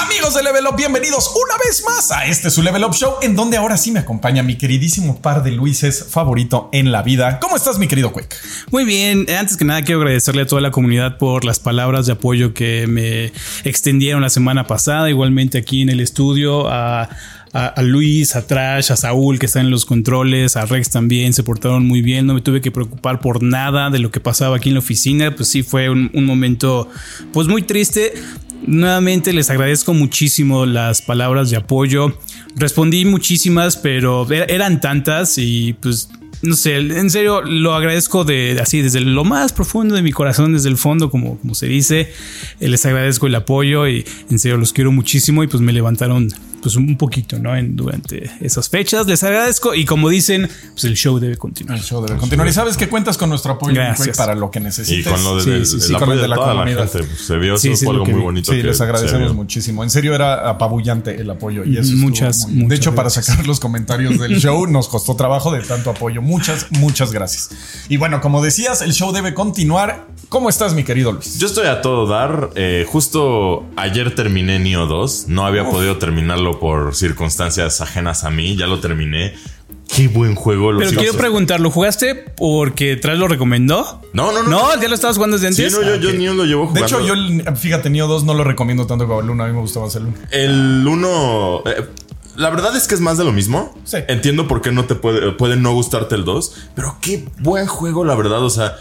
Amigos de Level Up, bienvenidos una vez más a este su Level Up Show, en donde ahora sí me acompaña mi queridísimo par de Luises favorito en la vida. ¿Cómo estás, mi querido Quick? Muy bien, antes que nada quiero agradecerle a toda la comunidad por las palabras de apoyo que me extendieron la semana pasada, igualmente aquí en el estudio, a, Luis, a Trash, a Saúl que están en los controles, a Rex también, se portaron muy bien, no me tuve que preocupar por nada de lo que pasaba aquí en la oficina, pues sí fue un, un momento pues muy triste, Nuevamente les agradezco muchísimo las palabras de apoyo. Respondí muchísimas, pero eran tantas y pues no sé, en serio lo agradezco de así desde lo más profundo de mi corazón, desde el fondo, como, como se dice. Les agradezco el apoyo y en serio los quiero muchísimo y pues me levantaron pues un poquito, ¿no? En, durante esas fechas. Les agradezco y como dicen, pues el show debe continuar. El show debe continuar. Y sabes que cuentas con nuestro apoyo para lo que necesites. Y con lo de, sí, sí, con de, la comunidad. Pues, se vio eso fue algo muy bonito. Sí, les agradecemos muchísimo. En serio era apabullante el apoyo y eso muchas, De hecho, para sacar los comentarios del show nos costó trabajo de tanto apoyo. Muchas, muchas gracias. Y bueno, como decías, el show debe continuar. ¿Cómo estás, mi querido Luis? Yo estoy a todo dar. Eh, justo ayer terminé Nio 2. No había podido terminarlo por circunstancias ajenas a mí. Ya lo terminé. Qué buen juego. Pero quiero preguntar, ¿lo jugaste porque Tras lo recomendó? No, no, no. No, ya lo estabas jugando desde antes. Sí, no, yo, yo lo llevo jugando. De hecho, yo, fíjate, Nio 2 no lo recomiendo tanto como el 1. A mí me gustaba más el 1. El 1. Eh, la verdad es que es más de lo mismo. Sí. Entiendo por qué no te puede, puede no gustarte el 2. Pero qué buen juego, la verdad. O sea,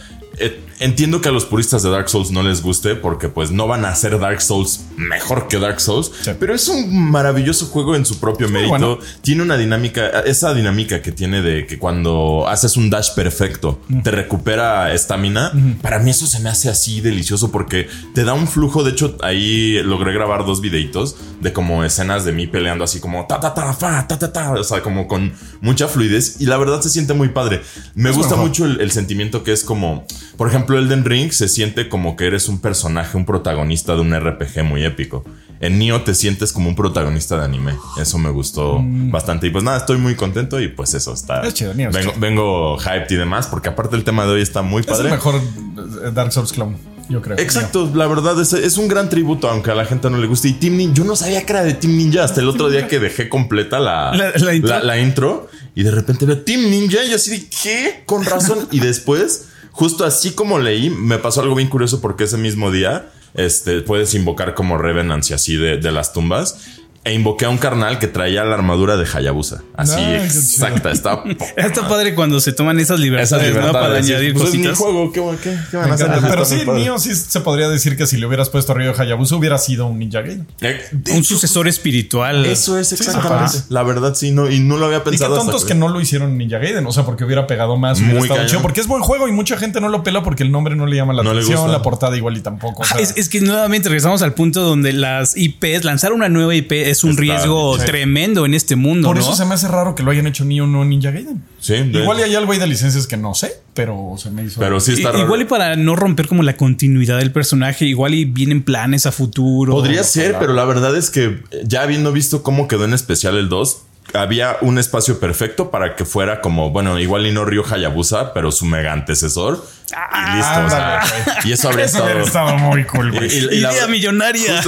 entiendo que a los puristas de Dark Souls no les guste porque pues no van a hacer Dark Souls mejor que Dark Souls, pero es un maravilloso juego en su propio mérito. Tiene una dinámica, esa dinámica que tiene de que cuando haces un dash perfecto te recupera estamina. Para mí eso se me hace así delicioso porque te da un flujo. De hecho, ahí logré grabar dos videitos de como escenas de mí peleando así como ta ta ta ta ta ta, o sea, como con mucha fluidez y la verdad se siente muy padre. Me gusta mucho el sentimiento que es como, por ejemplo, Elden Ring se siente como que eres un personaje, un protagonista de un RPG muy épico. En Nioh te sientes como un protagonista de anime. Eso me gustó mm. bastante. Y pues nada, estoy muy contento y pues eso está. Es chido, vengo, vengo hyped y demás, porque aparte el tema de hoy está muy padre. Es el mejor eh, Dark Souls clone. Yo creo. Exacto, la verdad es, es, un gran tributo, aunque a la gente no le guste. Y Team Ninja, yo no sabía que era de Team Ninja hasta el otro día que dejé completa la, la, intro. Y de repente veo Team Ninja y yo así de ¿qué? Con razón. y después justo así como leí, me pasó algo bien curioso porque ese mismo día este, puedes invocar como Revenants así de, de las tumbas e invoqué a un carnal que traía la armadura de Hayabusa. Así exacta. Está, está padre cuando se toman esas libertades, para añadir pues cositas. Es mi juego, ¿qué, van a hacer? Pero sí, mío sí se podría decir que si le hubieras puesto a Ryo Hayabusa hubiera sido un Ninja Gaiden. Eh, un sucesor espiritual. Eso es exactamente. la verdad, sí, no, y no lo había pensado. Y qué tontos que no lo hicieron Ninja Gaiden. O sea, porque hubiera pegado más. Muy chido, Porque es buen juego y mucha gente no lo pela porque el nombre no le llama la atención, la portada igual y tampoco. es, es, que nuevamente regresamos al punto donde las IPs, lanzar una nueva IP es es un riesgo tremendo en este mundo. Por eso se me hace raro que lo hayan hecho ni uno Ninja Gaiden. Sí, igual y hay algo ahí de licencias que no sé, pero se me hizo. Pero sí está raro. Igual y para no romper como la continuidad del personaje, igual y vienen planes a futuro. Podría ser, pero la verdad es que ya habiendo visto cómo quedó en especial el 2, había un espacio perfecto para que fuera como, bueno, igual y no Ryo Hayabusa, pero su mega antecesor y listo. o sea, y eso habría estado, muy cool. Y, idea millonaria.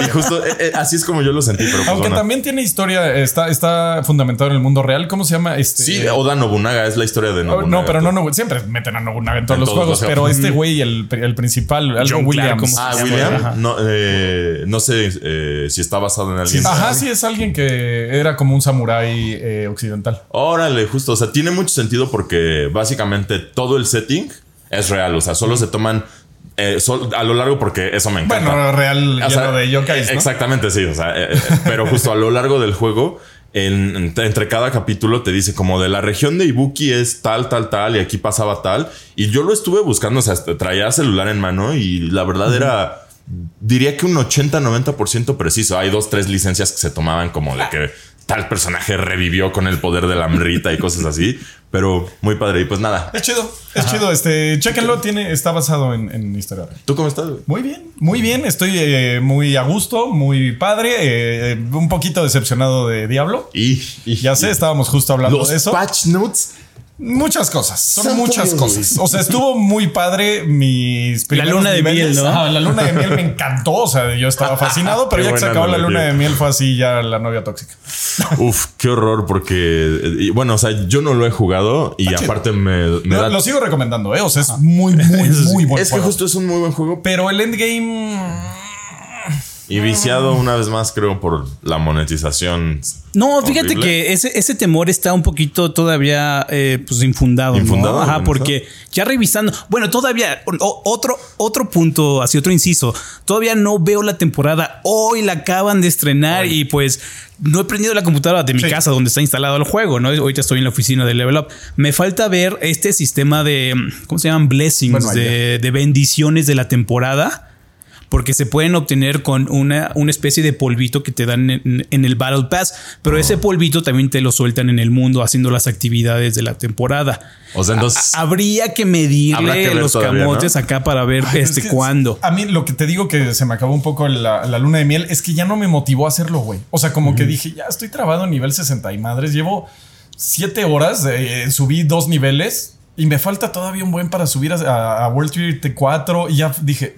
y justo eh, eh, así es como yo lo sentí. Pero pues, Aunque también tiene historia, está, está fundamentado en el mundo real. ¿Cómo se llama? Este, sí, Oda Nobunaga es la historia de Nobunaga. No, pero no, siempre meten a Nobunaga en todos los juegos. pero este güey, el, el, principal, algo Williams. Ah, William. No, eh, no sé eh, si está basado en alguien. Ajá, sí, es alguien que era como un samurái eh, occidental. Órale, justo. O sea, tiene mucho sentido porque básicamente todo el setting es real. O sea, solo se toman eh, a lo largo porque eso me encanta. Bueno, real de yokais, Exactamente, sí. O sea, eh, eh, pero justo a lo largo del juego, entre cada capítulo te dice como de la región de Ibuki es tal, tal, tal y aquí pasaba tal. Y yo lo estuve buscando, o sea, traía celular en mano y la verdad era diría que un 80-90% preciso. Hay dos, tres licencias que se tomaban como de que tal personaje revivió con el poder de la hambrita y cosas así. Pero muy padre. Y pues nada. Es chido. Es chido. Este, chéquenlo. Tiene, está basado en, en historia. ¿Tú cómo estás? Muy bien. Muy bien. Estoy eh, muy a gusto, muy padre. Eh, un poquito decepcionado de Diablo. Y, ya sé, estábamos justo hablando de eso. Patch notes Muchas cosas, son Santo muchas Dios. cosas. O sea, estuvo muy padre mis primeros luna de miel, ¿no? La luna de miel me encantó. O sea, yo estaba fascinado, pero Qué ya que se acabó la luna de miel fue así ya la novia tóxica. Uf, qué horror, porque y bueno, o sea, yo no lo he jugado y aparte me, me Lo, da. lo sigo recomendando, ¿eh? O sea, es muy, muy, muy buen es que juego. justo es un muy buen juego Pero el endgame. Y viciado una vez más, creo, por la monetización. No, fíjate que ese, ese temor está un poquito todavía eh, pues infundado. ¿no? Infundado, Ajá, porque ya revisando, bueno, todavía o- otro, otro punto, así otro inciso, todavía no veo la temporada. Hoy la acaban de estrenar y pues no he prendido la computadora de mi Sí. casa donde está instalado el juego, ¿no? Ahorita estoy en la oficina de Level Up. Me falta ver este sistema de, ¿cómo se llaman? Blessings, Bueno, ahí de, de bendiciones de la temporada. Porque se pueden obtener con una, una especie de polvito que te dan en, en el Battle Pass. Pero ese polvito también te lo sueltan en el mundo haciendo las actividades de la temporada. O sea, entonces. Habría que Habrá medirle que los todavía, camotes ¿no? acá para ver Ay, este es que cuándo. A mí lo que te digo que se me acabó un poco la, la luna de miel es que ya no me motivó a hacerlo, güey. O sea, como que dije, ya estoy trabado en nivel 60 y madres. Llevo siete horas, eh, subí dos niveles y me falta todavía un buen para subir a, a World Tier 4 y ya dije,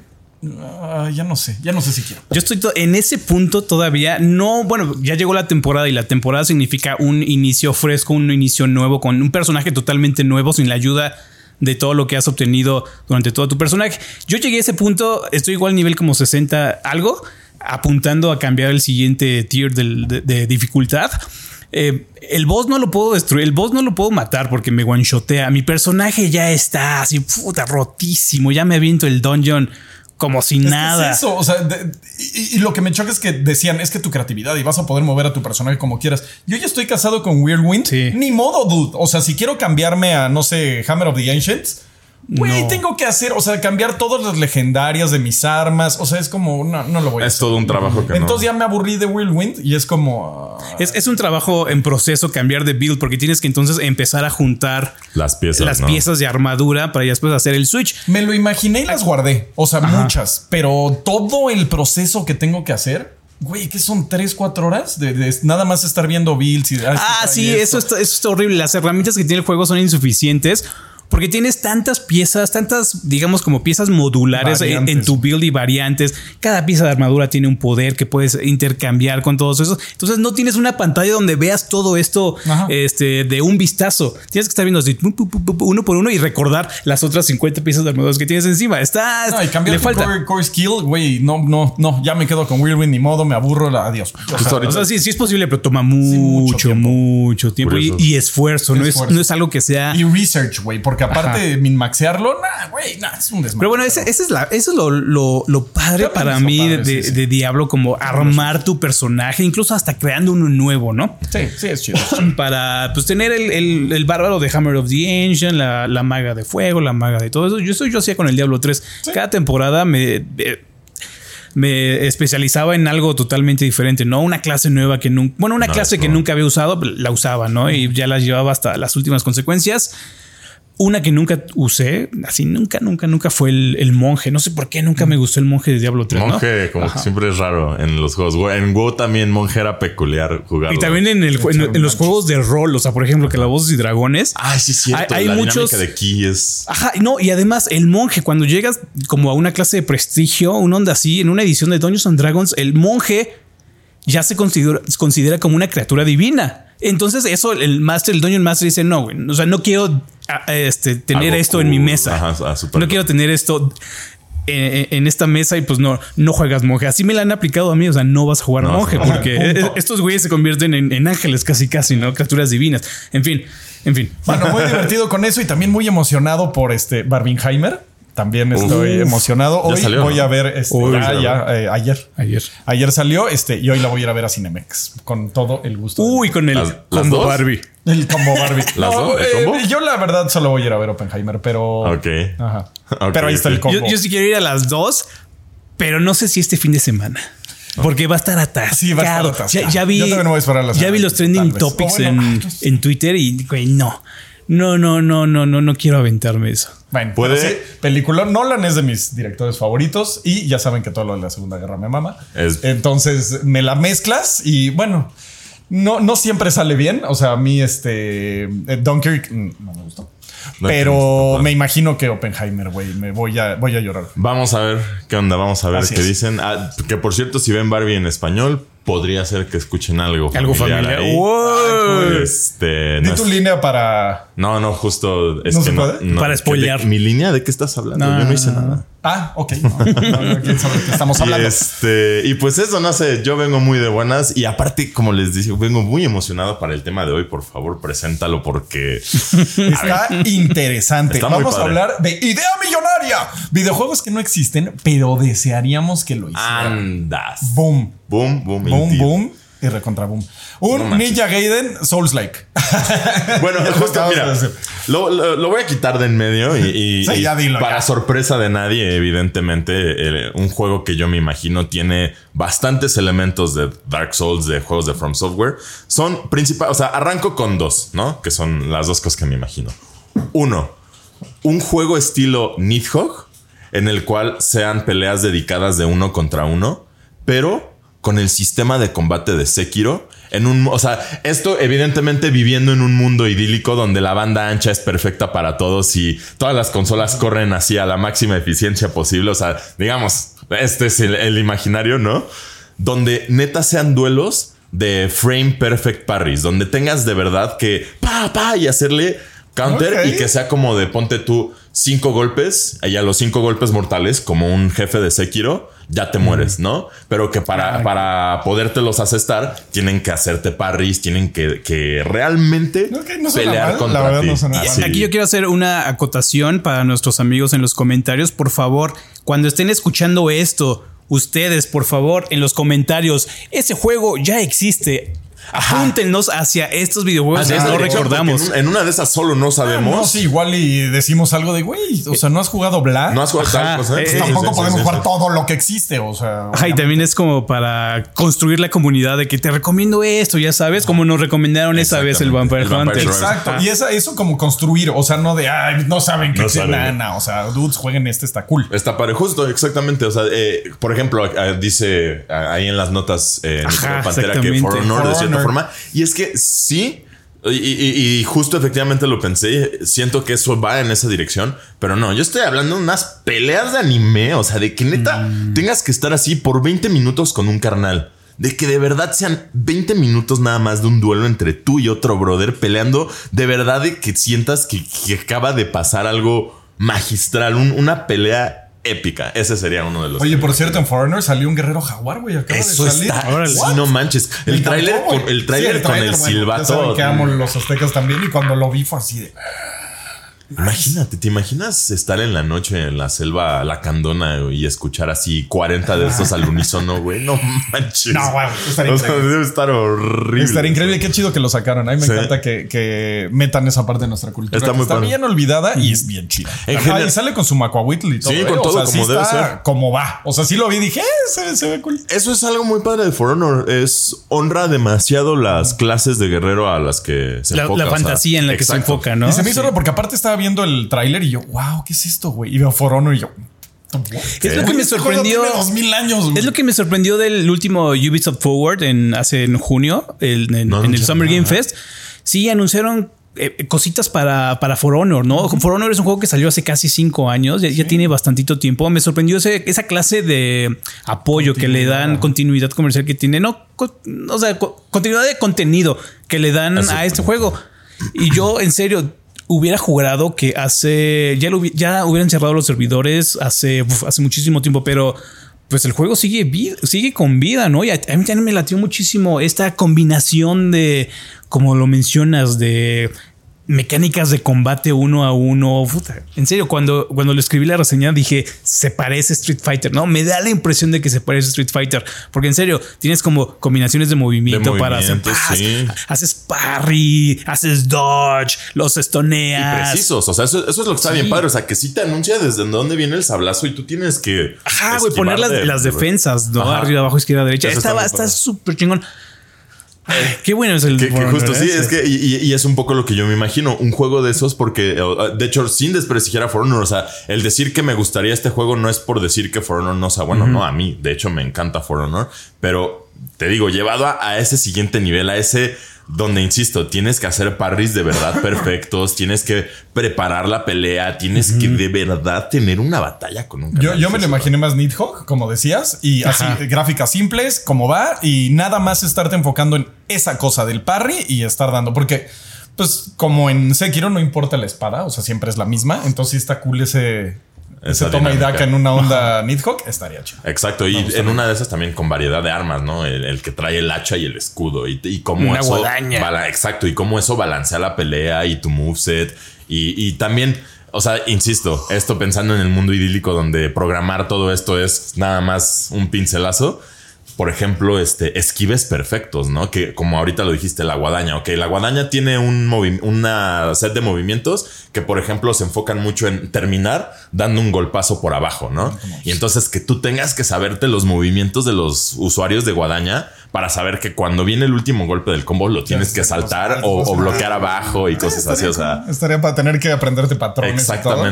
"Ah, ya no sé, ya no sé si quiero. Yo estoy to- en ese punto todavía. No, bueno, ya llegó la temporada y la temporada significa un inicio fresco, un inicio nuevo con un personaje totalmente nuevo sin la ayuda de todo lo que has obtenido durante todo tu personaje. Yo llegué a ese punto, estoy igual nivel como 60 algo, apuntando a cambiar el siguiente tier de dificultad. Eh, el boss no lo puedo destruir, el boss no lo puedo matar porque me one-shotea. Mi personaje ya está así, puta, rotísimo. Ya me aviento el dungeon como si Es nada. es eso, o sea, de- y, y lo que me choca es que decían, es que tu creatividad y vas a poder mover a tu personaje como quieras. Yo ya estoy casado con Weird Wind. Sí. Ni modo, dude. O sea, si quiero cambiarme a, no sé, Hammer of the Ancients, güey, No. tengo que hacer, o sea, cambiar todas las legendarias de mis armas. O sea, es como, no, no lo voy a Es hacer. todo un trabajo que Entonces no. ya me aburrí de Weird Wind y es como. ah, Es, es un trabajo en proceso cambiar de build porque tienes que entonces empezar a juntar Las piezas. las ¿no? piezas de armadura para ya después hacer el switch. me lo imaginé y las guardé. O sea, muchas. Pero todo el proceso que tengo que hacer. Güey, ¿qué son 3, 4 horas? De, de nada más estar viendo builds y ah, sí, eso está, eso está horrible. Las herramientas que tiene el juego son insuficientes. Porque tienes tantas piezas, tantas, digamos, como piezas modulares en, tu build y variantes. Cada pieza de armadura tiene un poder que puedes intercambiar con todos esos. Entonces no tienes una pantalla donde veas todo esto Ajá. este, de un vistazo. Tienes que estar viendo así, uno por uno y recordar las otras 50 piezas de armaduras que tienes encima. Está. No, y cambiar le tu falta. core, core skill, güey, no, no, no, ya me quedo con Whirlwind, ni modo, me aburro, la, adiós. O sea, sí, sí es posible, pero toma mucho mucho, mucho tiempo, y, esfuerzo. No es, no es algo que sea. Y research, güey, porque aparte de minmaxearlo, nah, güey, nah, es un desmadre. Pero bueno, ese, ese es la, eso es lo, lo, lo padre para mí padre, de, sí, sí. de Diablo, como armar tu personaje, incluso hasta creando uno nuevo, ¿no? Sí, sí, es chido. Para pues tener el, el- el bárbaro de Hammer of the Ancient, la, la maga de fuego, la maga de todo eso. Yo eso yo hacía con el Diablo 3. Cada temporada me. eh, me especializaba en algo totalmente diferente, ¿no? Una clase nueva que nunca, bueno, una No, clase que nunca había usado, la usaba, ¿no? Y ya la llevaba hasta las últimas consecuencias. Una que nunca usé, así nunca, nunca, nunca fue el, el monje. No sé por qué nunca me gustó el monje de Diablo 3. ¿no? Monje, como que siempre es raro en los juegos. Go- En WoW también monje era peculiar jugarlo. Y también en, el, en, en los juegos de rol, o sea, por ejemplo, que la voz y dragones. Ay, sí, es cierto. Hay- hay la muchos- dinámica de aquí es. Ajá, no, y además el monje, cuando llegas como a una clase de prestigio, una onda así, en una edición de Dungeons and Dragons, el monje ya se considera, considera como una criatura divina. Entonces, eso, el master, el Dungeon Master dice: No, güey, o sea, no quiero a- este, tener esto en mi mesa. Ajá, ah, no quiero tener esto en, en esta mesa y pues no, no juegas monje. Así me la han aplicado a mí, o sea, no vas a jugar No monje porque punto. estos güeyes se convierten en, en ángeles casi, casi, ¿no? Criaturas divinas. En fin, en fin. Bueno, muy divertido con eso y también muy emocionado por este Barbenheimer. También estoy Uf. emocionado. Hoy salió, voy ¿no? a ver este, Uy, ya, ya ya, eh, ayer. Ayer. Ayer salió este y hoy la voy a ir a ver a Cinemex con todo el gusto. Uy, con el ¿Las- las combo? Barbie. El combo Barbie. ¿Las No, dos? ¿El eh, yo la verdad solo voy a ir a ver Oppenheimer, pero. Ok. Ajá. Pero ahí está el combo. Yo, yo sí quiero ir a las dos, pero no sé si este fin de semana. Porque va a estar atascado. Sí, va a estar atascado. Ya, ya vi, Yo también me voy a esperar la ya vi los trending topics bueno, en, en Twitter y güey, no. No, no, no, no, no, no quiero aventarme eso. Bueno, Puede- sí, película. Nolan es de mis directores favoritos y ya saben que todo lo de la Segunda Guerra me mama. Es- Entonces me la mezclas y bueno. no, no siempre sale bien. O sea, a mí este eh, Dunkirk mm, no me gustó. No, Pero me imagino que Oppenheimer, güey, me voy a, voy a llorar. Vamos a ver qué onda, vamos a ver Así qué es. dicen. Ah, que por cierto, si ven Barbie en español, podría ser que escuchen algo. Algo familiar. ahí. Wow. Este, Di no, tu es- línea para. no, no, justo es ¿No que se puede? no, Para spoilear. ¿Mi línea de qué estás hablando? No, Yo no hice nada. Ah, ok. No, no, no, de qué estamos Y, hablando. este, y pues eso, no sé, yo vengo muy de buenas y aparte, como les dije, vengo muy emocionado para el tema de hoy. Por favor, preséntalo porque Está interesante. Está Vamos a hablar de idea millonaria. Videojuegos que no existen, pero desearíamos que lo hicieran. andas. Boom, Boom, boom, boom, boom y recontra boom. Un No. Ninja Gaiden Souls like. Bueno, justo, mira, lo, lo- lo voy a quitar de en medio y, y- Sí, y ya dilo, para ya. sorpresa de nadie, evidentemente, eh, un juego que yo me imagino tiene bastantes elementos de Dark Souls, de juegos de From Software. Son principales, o sea, arranco con dos, ¿no? Que son las dos cosas que me imagino. Uno, un juego estilo Nidhogg, en el cual sean peleas dedicadas de uno contra uno, pero con el sistema de combate de Sekiro. En un, o sea, esto evidentemente viviendo en un mundo idílico donde la banda ancha es perfecta para todos y todas las consolas corren así a la máxima eficiencia posible. O sea, digamos, este es el, el imaginario, ¿no? Donde neta sean duelos de frame perfect parries, donde tengas de verdad que pa, pa y hacerle counter y que sea como de ponte tú cinco golpes y a los cinco golpes mortales, como un jefe de Sekiro, ya te mueres, ¿no? Pero que para, para podértelos asestar, tienen que hacerte parries, tienen que, que realmente no pelear mal, la contra verdad ti. no sí. Aquí yo quiero hacer una acotación para nuestros amigos en los comentarios. Por favor, cuando estén escuchando esto, ustedes, por favor, en los comentarios, ese juego ya existe. Apúntenos hacia estos videojuegos que es, no recordamos. En, en una de esas solo no sabemos. No, sí, igual y decimos algo de, güey, o sea, no has jugado Black. No has jugado Ajá, tal cosa. eh, eh, Tampoco sí, podemos sí, jugar sí. todo lo que existe, o sea. Ajá, y también es como para construir la comunidad de que te recomiendo esto, ya sabes, como nos recomendaron esa vez el Vampire el Vampire Hunter. Hunter. Exacto. Ah. Y esa, eso como construir, o sea, no de, ay, no saben que No existe nada. O sea, dudes, jueguen este, está cool. Está padre, justo, exactamente. O sea, eh, por ejemplo, eh, dice eh, ahí en las notas eh, Ajá, Pantera que. For Honor For forma. Y es que sí. Y, y- y justo efectivamente lo pensé. Siento que eso va en esa dirección, pero no. Yo estoy hablando de unas peleas de anime. O sea, de que neta Mm. tengas que estar así por 20 minutos con un carnal. De que de verdad sean 20 minutos nada más de un duelo entre tú y otro brother peleando. De verdad de que sientas que, que acaba de pasar algo magistral, un- una pelea épica. Ese sería uno de los. Oye, por cierto, en Foreigner salió un guerrero jaguar, güey. Acaba Eso de salir. está. Sí, What? no manches. El tráiler con el Sí, con el bueno, ya saben silbato. que amo los aztecas también. Y cuando lo vi fue así de. Imagínate, ¿te imaginas estar en la noche en la selva lacandona güey, y escuchar así 40 de estos al unísono, güey? No manches. No, güey, estaría O sea, increíble. debe estar horrible. Estaría increíble. Qué chido que lo sacaron. A mí me Sí. encanta que, que metan esa parte de nuestra cultura. Está muy está bien olvidada y es bien chida. En Ajá, general- y sale con su macuahuitl y todo. Sí, ¿eh? con O todo sea, como sí debe ser. Como va. O sea, sí lo vi y dije, eh, se, ve- se ve cool. Eso es algo muy padre de For Honor. Es honra demasiado las clases de guerrero a las que se La, enfoca. la o sea, fantasía en la que se enfoca, ¿no? y se me hizo Sí. raro porque aparte estaba viendo el tráiler y yo, wow, ¿qué es esto, güey? Y veo For Honor y yo. Es lo que me este sorprendió. tiene 2000 años. güey. Es lo que me sorprendió del último Ubisoft Forward en hace en junio, el- en, No en el Summer Game. Fest. Sí, anunciaron eh, cositas para, para For Honor, ¿no? For Honor es un juego que salió hace casi cinco años, ya, ya tiene bastantito tiempo. Me sorprendió ese- esa clase de apoyo que le dan, continuidad comercial que tiene, no, co- o sea, co- continuidad de contenido que le dan a este juego. Y yo, en serio, hubiera jurado que hace ya, lo ya hubieran cerrado los servidores hace, hace muchísimo tiempo, pero pues el juego sigue, sigue con vida, ¿no? Y a mí también me latió muchísimo esta combinación de, como lo mencionas, de mecánicas de combate uno a uno. Puta, en serio, cuando, cuando le escribí la reseña dije, se parece Street Fighter, ¿no? Me da la impresión de que se parece Street Fighter, porque en serio, tienes como combinaciones de movimiento, De para hacer haces parry, haces dodge, los Y estoneas. precisos, o sea, eso, eso es lo que está bien padre. O sea, que sí te anuncia desde dónde viene el sablazo y tú tienes que. Ajá, güey, poner las, de- las defensas, ¿no? Ajá. Arriba, abajo, izquierda, derecha. Eso está súper chingón. Qué bueno es el Que, que justo sí, es que, y, es un poco lo que yo me imagino, un juego de esos, porque eh, de hecho, sin desprestigiar a For Honor, o sea, el decir que me gustaría este juego no es por decir que For Honor no sea bueno, no, a mí, de hecho, me encanta For Honor, pero te digo, llevado a, a ese siguiente nivel, a ese donde, insisto, tienes que hacer parries de verdad perfectos, tienes que preparar la pelea, tienes que de verdad tener una batalla con un Yo, yo me lo imaginé más Nidhogg, como decías, y así, Ajá. gráficas simples, como va, y nada más estarte enfocando en esa cosa del parry y estar dando, porque, pues, como en Sekiro no importa la espada, o sea, siempre es la misma, entonces está cool ese, ese toma y daca en una onda Nidhogg, estaría chido. Exacto, y en una de esas también con variedad de armas, ¿no? El, el que trae el hacha y el escudo, y, y cómo Una eso. bala- exacto, y cómo eso balancea la pelea y tu moveset. Y, y también, o sea, insisto, esto pensando en el mundo idílico donde programar todo esto es nada más un pincelazo. Por ejemplo, este esquives perfectos, ¿no? Que como ahorita lo dijiste, la guadaña. Ok, la guadaña tiene un una set de movimientos que, por ejemplo, se enfocan mucho en terminar dando un golpazo por abajo, ¿no? Y entonces que tú tengas que saberte los movimientos de los usuarios de guadaña para saber que cuando viene el último golpe del combo lo tienes que saltar o, o bloquear abajo y cosas así. O sea, Estaría para tener que aprenderte patrones. y todo.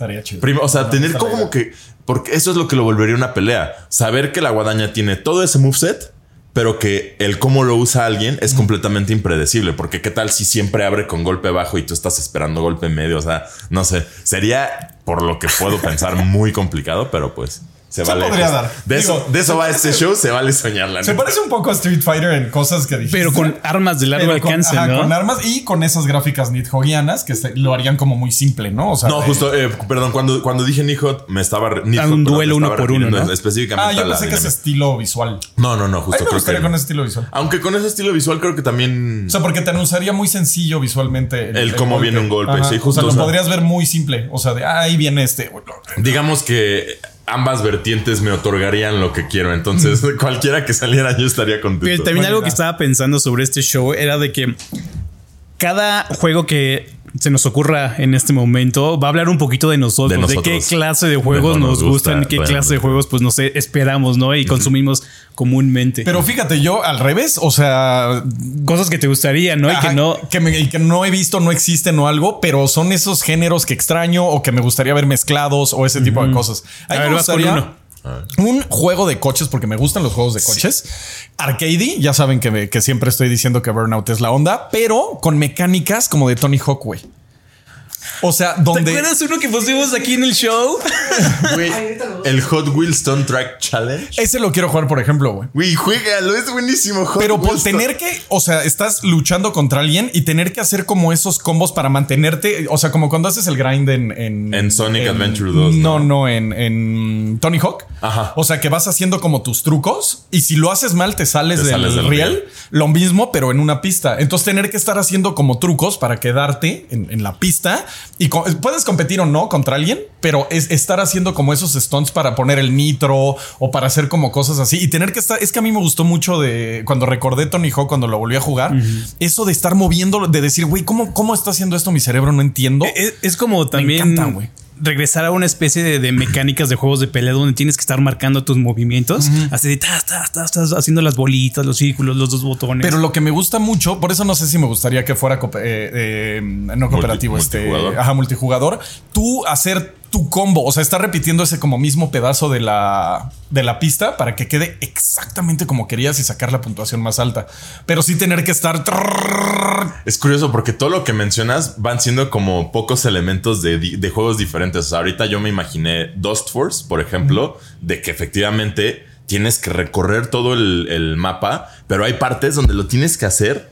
Estaría chido. O sea, tener como que. Porque eso es lo que lo volvería una pelea. Saber que la guadaña tiene todo ese moveset, pero que el cómo lo usa alguien es completamente impredecible. Porque qué tal si siempre abre con golpe bajo y tú estás esperando golpe medio. O sea, no sé. Sería, por lo que puedo pensar, muy complicado, pero pues se Se vale. podría pues, dar. De eso, Digo, de eso va parece- este show, se vale soñarla. Se parece un poco a Street Fighter en cosas que dijiste. Pero con armas de largo alcance, ajá, ¿no? Con armas y con esas gráficas Nidhoggianas que se- lo harían como muy simple, ¿no? O sea, No, de- justo, eh, perdón, cuando, cuando dije Nihot, me estaba. Nidhogg, un duelo uno por uno. Específicamente Ah, yo pensé que dinámica. estilo visual. No, no, no, justo mí me creo gustaría que. con ese estilo visual. Aunque con ese estilo visual creo que también. O sea, porque te anunciaría muy sencillo visualmente. El cómo viene un golpe, sí, justo, O sea, lo podrías ver muy simple. O sea, de ah, ahí viene este. digamos que ambas vertientes me otorgarían lo que quiero. Entonces, cualquiera que saliera, yo estaría Pero contento. también Buena algo que estaba pensando sobre este show era de que cada juego que se nos ocurra en este momento va a hablar un poquito de nosotros, de, qué clase de juegos De nos gustan, gusta, qué clase de juegos pues no sé, esperamos, ¿no? Y consumimos comúnmente. Pero fíjate, yo al revés, o sea, cosas que te gustarían, ¿no? y que no que, me- y que no he visto, no existen o algo, pero son esos géneros que extraño o que me gustaría ver mezclados o ese tipo de cosas. A mí ver, me vas con gustaría uno. Un juego de coches, porque me gustan los juegos de coches. Arcade, ya saben que, me- que siempre estoy diciendo que Burnout es la onda, pero con mecánicas como de Tony Hawk, güey. O sea, ¿Te donde acuerdas uno que pusimos aquí en el show? Güey, el Hot Wheels Stone Track Challenge. ese lo quiero jugar, por ejemplo, güey. Güey, juégalo, es buenísimo. Hot Pero por tener que, o sea, estás luchando contra alguien y tener que hacer como esos combos para mantenerte, o sea, como cuando haces el grind en... En, En Sonic Adventure 2, No, ¿no? no, en, en Tony Hawk. Ajá. O sea, que vas haciendo como tus trucos y si lo haces mal te sales, Te del, sales del riel. riel. Lo mismo, pero en una pista. Entonces tener que estar haciendo como trucos para quedarte en, en la pista y co- puedes competir o no contra alguien, pero es estar haciendo como esos stunts para poner el nitro o para hacer como cosas así y tener que estar. Es que a mí me gustó mucho de cuando recordé Tony Hawk cuando lo volví a jugar, eso de estar moviendo, de decir, güey, ¿cómo, ¿cómo está haciendo esto mi cerebro? No entiendo. Es, es como también encanta, güey. Regresar a una especie de, de mecánicas de juegos de pelea donde tienes que estar marcando tus movimientos, así de tas, tas, tas, tas, haciendo las bolitas, los círculos, los dos botones. Pero lo que me gusta mucho, por eso no sé si me gustaría que fuera eh, eh, no cooperativo, este, multijugador. ajá, multijugador. Tú hacer tu combo, o sea, estar repitiendo ese como mismo pedazo de la, de la pista para que quede exactamente como querías y sacar la puntuación más alta. Pero sí tener que estar. Es curioso porque todo lo que mencionas van siendo como pocos elementos de, de juegos diferentes. O sea, ahorita yo me imaginé Dust Force, por ejemplo, de que efectivamente tienes que recorrer todo el, el mapa, pero hay partes donde lo tienes que hacer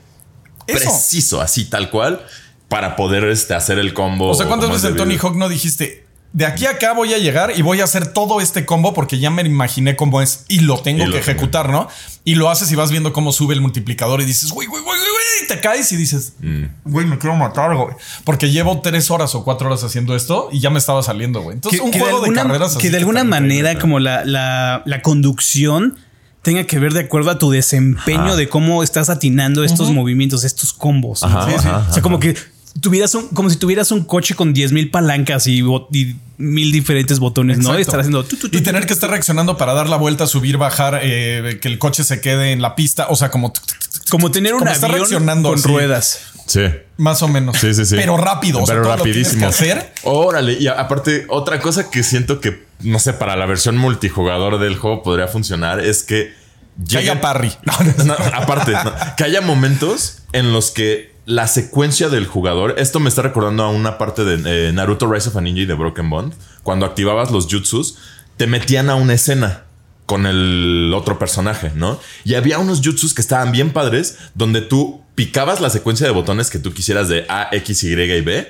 Eso. preciso, así tal cual, para poder este, hacer el combo. O sea, ¿cuántas veces es en Tony? Hawk no dijiste? De aquí a acá voy a llegar y voy a hacer todo este combo porque ya me imaginé cómo es y lo tengo Y lo que tengo. ejecutar, ¿no? Y lo haces y vas viendo cómo sube el multiplicador y dices, güey, güey, güey, güey, güey", y te caes y dices, Mm. güey, me quiero matar, güey. Porque llevo tres horas o cuatro horas haciendo esto y ya me estaba saliendo, güey. Entonces, un juego de, alguna, carreras que así de alguna manera como la, la, la conducción tenga que ver de acuerdo a tu desempeño Ajá. de cómo estás atinando estos movimientos, estos combos. Ajá, Sí, sí. ajá, o sea, como que tuvieras un, como si tuvieras un coche con 10 mil palancas y, mil diferentes botones, ¿no? Exacto. Y estar haciendo tu, tu, tu, y tener que estar reaccionando para dar la vuelta, subir, bajar, eh, que el coche se quede en la pista. O sea, como. Como tener un Como avión reaccionando con así. ruedas. Sí. Más o menos. Sí, sí, sí. Pero rápido. o sea, Pero todo lo que rapidísimo. hacer. Órale. Y aparte, otra cosa que siento que, no sé, para la versión multijugador del juego podría funcionar es que. Que haya parry. No, aparte, no, que haya momentos en los que la secuencia del jugador, esto me está recordando a una parte de eh, Naruto Rise of a Ninja y de Broken Bond, cuando activabas los jutsus, te metían a una escena con el otro personaje, ¿no? Y había unos jutsus que estaban bien padres, donde tú picabas la secuencia de botones que tú quisieras de A, X, Y y B,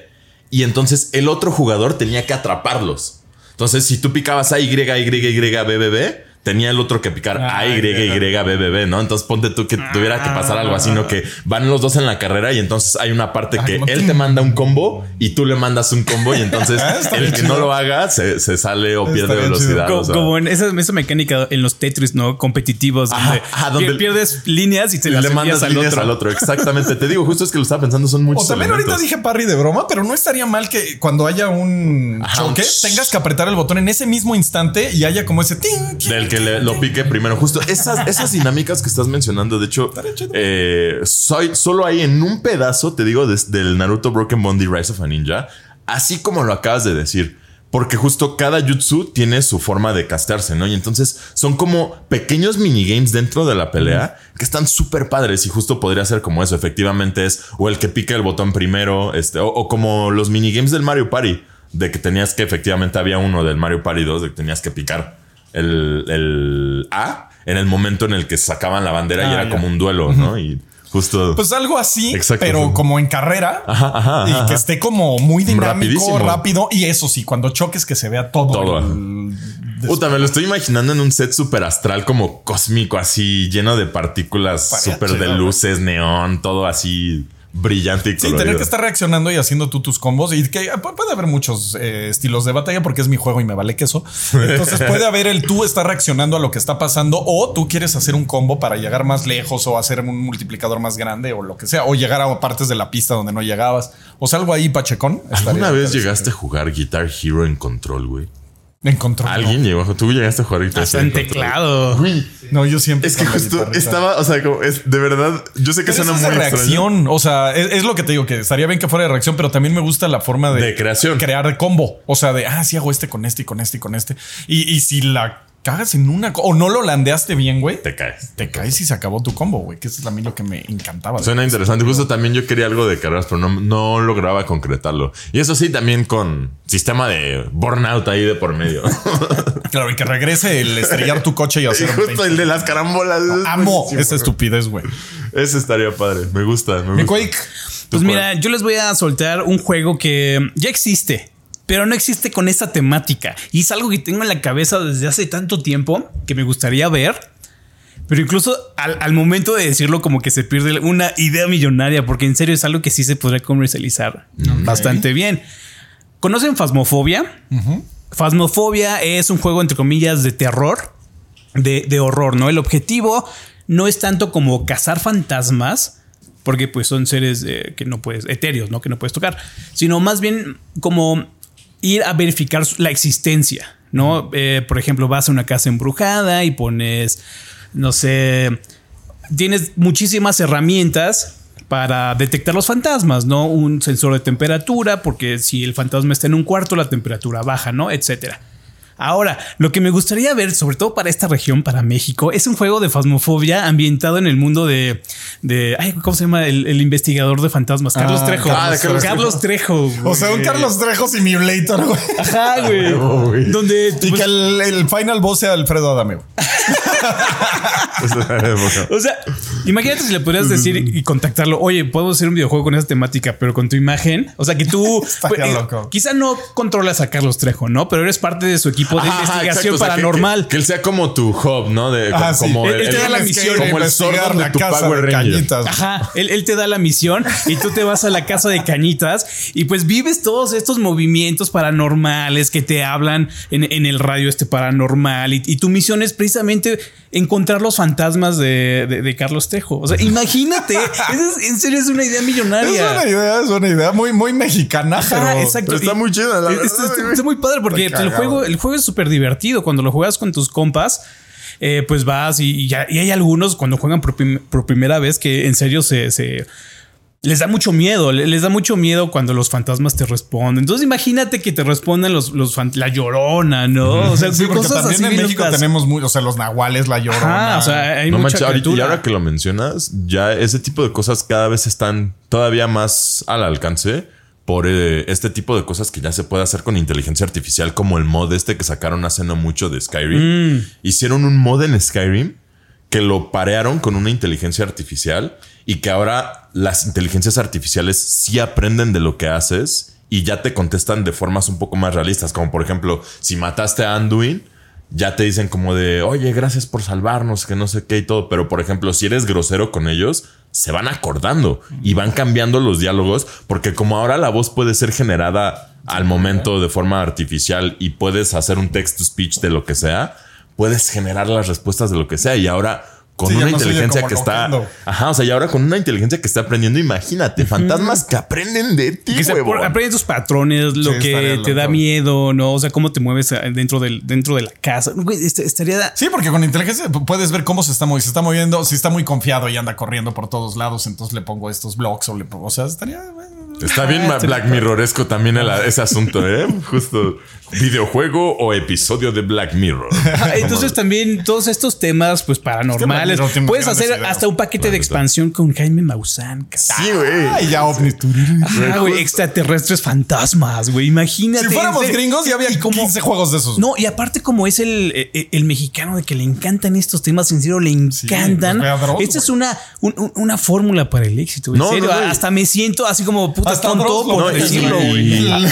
y entonces el otro jugador tenía que atraparlos. Entonces, si tú picabas A, Y, Y, Y, B, B, B, tenía el otro que picar A, Y, Y, Y, B, B, B, ¿no? Entonces ponte tú que tuviera que pasar algo así, ¿no? Que van los dos en la carrera y entonces hay una parte que como él te manda un combo y tú le mandas un combo y entonces Ah, el que chido. no lo haga se, se sale o pierde velocidad. o sea. como en esa, esa mecánica en los Tetris, ¿no? Competitivos, Ajá, donde, ajá, donde- pier- pierdes líneas y te Y las le mandas al líneas otro. al otro. Exactamente. Te digo, justo es que lo estaba pensando, son O muchos también ahorita elementos. dije parry de broma, pero no estaría mal que cuando haya un Ajá, choque ch- tengas que apretar el botón en ese mismo instante y haya como ese ting, ting, Del que le- lo pique primero. Justo esas, esas dinámicas que estás mencionando, de hecho, eh, soy solo ahí en un pedazo, te digo, des- del Naruto Broken Bond y Rise of a Ninja, así como lo acabas de decir. Porque justo cada jutsu tiene su forma de castearse, ¿no? Y entonces son como pequeños minigames dentro de la pelea que están súper padres y justo podría ser como eso. Efectivamente es o el que pica el botón primero, este, o, o como los minigames del Mario Party, de que tenías que efectivamente había uno del Mario Party 2 de que tenías que picar el, el A en el momento en el que sacaban la bandera y Ah, era ya. como un duelo, ¿no? Y justo... Pues algo así, Exacto, pero sí. como en carrera Ajá, ajá, y ajá, que esté como muy dinámico, Rapidísimo. rápido. Y eso sí, cuando choques que se vea todo. Todo. el- Puta, me lo estoy imaginando en un set super astral como cósmico, así lleno de partículas súper de luces, neón, todo así brillante y Sí, colorido. tener que estar reaccionando y haciendo tú tus combos y que pu- puede haber muchos eh, estilos de batalla porque es mi juego y me vale queso. Entonces puede haber el tú estar reaccionando a lo que está pasando o tú quieres hacer un combo para llegar más lejos o hacer un multiplicador más grande o lo que sea o llegar a partes de la pista donde no llegabas. O sea, algo ahí pachecón. ¿Alguna vez llegaste a jugar Guitar Hero en control, güey? En control. ¿Alguien llegó? ¿Tú llegaste a jugar Hasta en teclado. No, yo siempre. Es que justo estaba, o sea, como es de verdad, yo sé que Pero suena es muy extraño. reacción. O sea, es, es lo que te digo, que estaría bien que fuera de reacción, pero también me gusta la forma de, De creación. crear combo. O sea, de ah, sí hago este con este y con este y con este. Y, y si la cagas en una o no lo landeaste bien, güey, te, Te caes. caes y se acabó tu combo, güey. Que eso es a mí lo que me encantaba. Suena interesante. Justo también yo quería algo de carreras, pero no, no lograba concretarlo. Y eso sí, también con sistema de burnout ahí de por medio. Claro, y que regrese el estrellar tu coche y y hacer. justo el de las carambolas. es Amo esa estupidez, güey. Ese estaría padre. Me gusta. Me Mi gusta. Quake. Pues ¿Tú mira, yo les voy a soltar un juego que ya existe, pero no existe con esa temática. Y es algo que tengo en la cabeza desde hace tanto tiempo que me gustaría ver. Pero incluso al, al momento de decirlo, como que se pierde una idea millonaria, porque en serio es algo que sí se podría comercializar bastante bien. ¿Conocen Phasmophobia? Phasmophobia es un juego, entre comillas, de terror, de, de horror, ¿no? El objetivo no es tanto como cazar fantasmas, porque pues son seres eh, que no puedes, etéreos, ¿no? Que no puedes tocar, sino más bien como ir a verificar la existencia, ¿no? Eh, por ejemplo, vas a una casa embrujada y pones, no sé, tienes muchísimas herramientas para detectar los fantasmas, ¿no? Un sensor de temperatura, porque si el fantasma está en un cuarto, la temperatura baja, ¿no? Etcétera. Ahora, lo que me gustaría ver, sobre todo para esta región, para México, es un juego de fasmofobia ambientado en el mundo de. de ay, ¿Cómo se llama? El, el investigador de fantasmas. Carlos Ah, Trejo. ah, de Carlos Carlos Trejo. O sea, un. Carlos Trejo Simulator, güey. Ajá, güey. Donde. Y pues, que el, el final boss sea Alfredo Adame. O sea, imagínate si le podrías decir y contactarlo, oye, puedo hacer un videojuego con esa temática, pero con tu imagen. O sea, que tú pues, eh, loco. quizá no controlas a Carlos Trejo, ¿no? Pero eres parte de su equipo de Ajá, ajá, investigación exacto, o sea, que- paranormal. Que, que él sea como tu hub, ¿no? De, Ah, sí. como Él- él te da la misión, como el Zordon de tu casa Power de cañitas. Ajá, él, él te da la misión y tú te vas a la casa de cañitas y pues vives todos estos movimientos paranormales que te hablan en, en el radio este paranormal y, y tu misión es precisamente encontrar los fantasmas de, de- de Carlos Trejo. O sea, imagínate, es- en serio es una idea Es millonaria. una idea, es una idea muy, muy mexicana, Ajá, pero exacto. pero está Y- muy chida, la Está, verdad, está- muy padre porque el juego, el juego es súper divertido cuando lo juegas con tus compas. eh, pues vas y, y ya, y hay algunos cuando juegan por, prim- por primera vez que en serio se, se- les da mucho miedo, le- les da mucho miedo cuando los fantasmas te responden. Entonces imagínate que te respondan los, los la llorona, ¿no? O sea, Sí, porque cosas también así en México locas. tenemos muy, o sea, los nahuales, la llorona. Ajá, o sea, hay No mucha manches, ahorita- y ahora que lo mencionas, ya ese tipo de cosas cada vez están todavía más al alcance por eh, este tipo de cosas que ya se puede hacer con inteligencia artificial, como el mod este que sacaron hace no mucho de Skyrim. Mm. Hicieron un mod en Skyrim que lo parearon con una inteligencia artificial y que ahora las inteligencias artificiales sí aprenden de lo que haces y ya te contestan de formas un poco más realistas, como por ejemplo, si mataste a Anduin, ya te dicen como de, oye, gracias por salvarnos, que no sé qué y todo, pero por ejemplo, si eres grosero con ellos, se van acordando y van cambiando los diálogos, porque como ahora la voz puede ser generada al momento de forma artificial y puedes hacer un text to speech de lo que sea, puedes generar las respuestas de lo que sea y ahora con Sí, una no inteligencia que está, ajá, o sea, y ahora con una inteligencia que está aprendiendo, imagínate, fantasmas que aprenden de ti, Que se huevón. por- aprende tus patrones, lo Sí, que te da miedo, ¿no? O sea, cómo te mueves eh, dentro, del, dentro de la casa. Güey, este- estaría. Sí, porque con inteligencia puedes ver cómo se está moviendo. Se está moviendo, si está muy confiado y anda corriendo por todos lados, entonces le pongo estos blocks o le pongo, o sea, estaría. bueno. Está bien Ah, Black Mirroresco también el- ese asunto, ¿eh? Justo videojuego o episodio de Black Mirror. Ah, Entonces también todos estos temas pues paranormales. Puedes hacer ideas. hasta un paquete de expansión con Jaime Maussan. Sí, güey. Ay, ya. Ah, güey, extraterrestres fantasmas, güey. Imagínate. Si fuéramos gringos, ya había Y como- 15 juegos de esos. No, y aparte, como es el, el, el mexicano de que le encantan estos temas, en serio, le encantan. pues Dross, Esta es una, un- un- una fórmula para el éxito. En No, serio, no, no, y- hasta me siento así como puta Hasta tonto por decirlo, güey.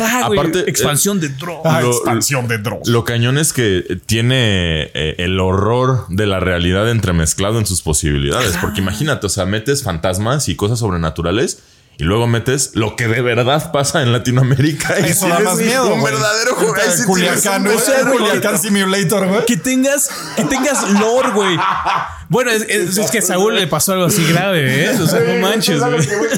Ajá, güey. Aparte, expansión de Dross. Ah, Lo- expansión de Dross. Lo cañón es que tiene eh, el horror de la realidad entremezclado en sus posibilidades. Porque imagínate, o sea, metes fantasmas y cosas sobrenaturales y luego metes lo que de verdad pasa en Latinoamérica. Y Eso da más miedo. Un güey. verdadero verdadero Culiacán Simulator, güey. Que tengas, que tengas lore, güey. Bueno, es, es- es que a Saúl le pasó algo así grave, ¿eh? O sea, no manches, güey.